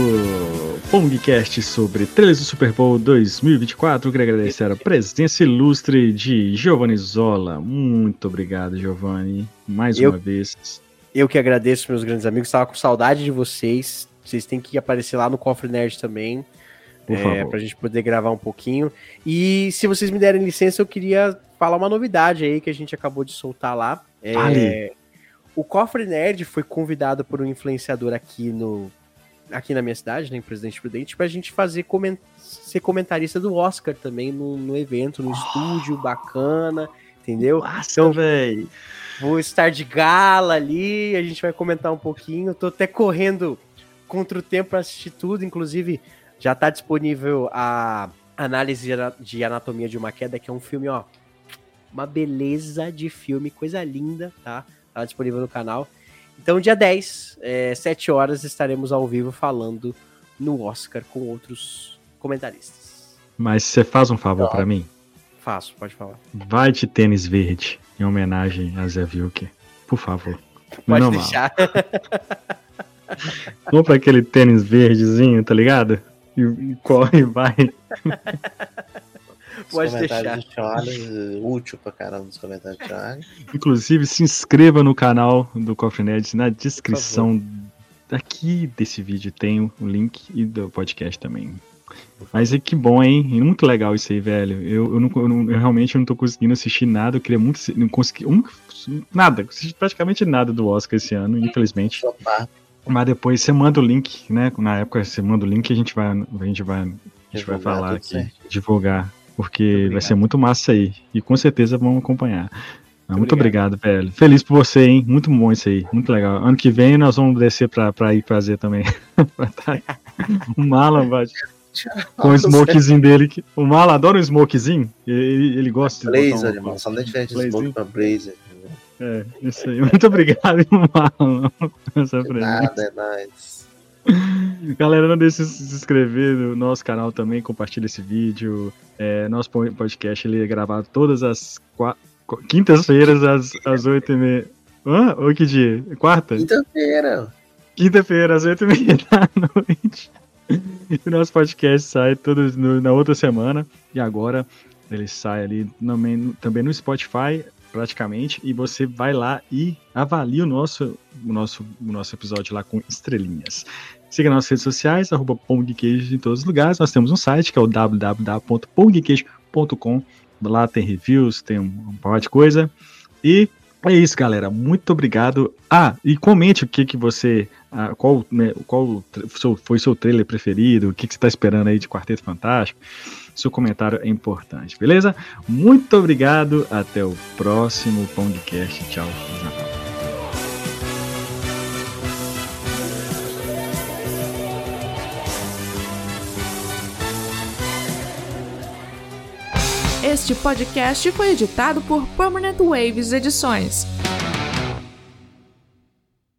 Pongcast sobre trailers do Super Bowl 2024. queria agradecer a presença ilustre de Giovanni Zola. Muito obrigado, Giovanni, mais eu, uma vez. Eu que agradeço, meus grandes amigos. Estava com saudade de vocês. Vocês têm que aparecer lá no Cofre Nerd também. Por é, favor. Pra gente poder gravar um pouquinho. E se vocês me derem licença, eu queria falar uma novidade aí que a gente acabou de soltar lá. É, o Cofre Nerd foi convidado por um influenciador aqui no aqui na minha cidade, né, em Presidente Prudente, pra gente fazer coment ser comentarista do Oscar também no, no evento, no oh. estúdio <gasps> bacana, entendeu? Nossa, então, velho. Vou estar de gala ali, a gente vai comentar um pouquinho. Tô até correndo contra o tempo para assistir tudo, inclusive já tá disponível a análise de anatomia de uma queda, que é um filme, ó, uma beleza de filme, coisa linda, tá? Tá disponível no canal. Então, dia 10, é, 7 horas, estaremos ao vivo falando no Oscar com outros comentaristas. Mas você faz um favor para mim? Faço, pode falar. Vai de tênis verde, em homenagem a Zé Vilke. Por favor. Pode Não deixar. <laughs> Compra aquele tênis verdezinho, tá ligado? E, e corre e vai. <laughs> Pode deixar. De Charles, útil pra caramba nos comentários de Charles. Inclusive, se inscreva no canal do Coffee Nerd. Na descrição aqui desse vídeo tem o link e do podcast também. Mas é que bom, hein? Muito legal isso aí, velho. Eu, eu, não, eu, não, eu realmente não tô conseguindo assistir nada. Eu queria muito. Não consegui. Um, nada. Assisti praticamente nada do Oscar esse ano, infelizmente. Mas depois você manda o link, né? Na época você manda o link e a gente vai, a gente vai, a gente vai falar aqui, certo. divulgar porque vai ser muito massa aí. E com certeza vão acompanhar. Muito, muito obrigado. obrigado, velho. Feliz por você, hein? Muito bom isso aí. Muito legal. Ano que vem nós vamos descer pra, pra ir fazer também. <laughs> o Mala, bate. Com o smokezinho dele. O Mala adora o smokezinho. Ele, ele gosta Blazer, de. Blazer, irmão. Só não é diferente de smoke pra Blazer. É, isso aí. Muito obrigado, Mala. <laughs> Nada, é nóis. <laughs> Galera, não deixe de se inscrever no nosso canal também, compartilha esse vídeo. É, nosso podcast ele é gravado todas as quintas-feiras às, às 8h30. Hã? Ou que dia? Quarta? Quinta-feira. Quinta-feira, às 8h30 da noite. <laughs> o nosso podcast sai todos na outra semana. E agora ele sai ali no, também no Spotify, praticamente, e você vai lá e avalia o nosso, o nosso, o nosso episódio lá com estrelinhas. Siga nossas redes sociais, arroba em todos os lugares. Nós temos um site que é o www.pongqueijo.com. Lá tem reviews, tem um, um de coisa. E é isso, galera. Muito obrigado. Ah, e comente o que que você, ah, qual, né, qual foi seu trailer preferido, o que, que você está esperando aí de Quarteto Fantástico. Seu comentário é importante, beleza? Muito obrigado. Até o próximo podcast. Tchau. Natal. Este podcast foi editado por Permanent Waves Edições.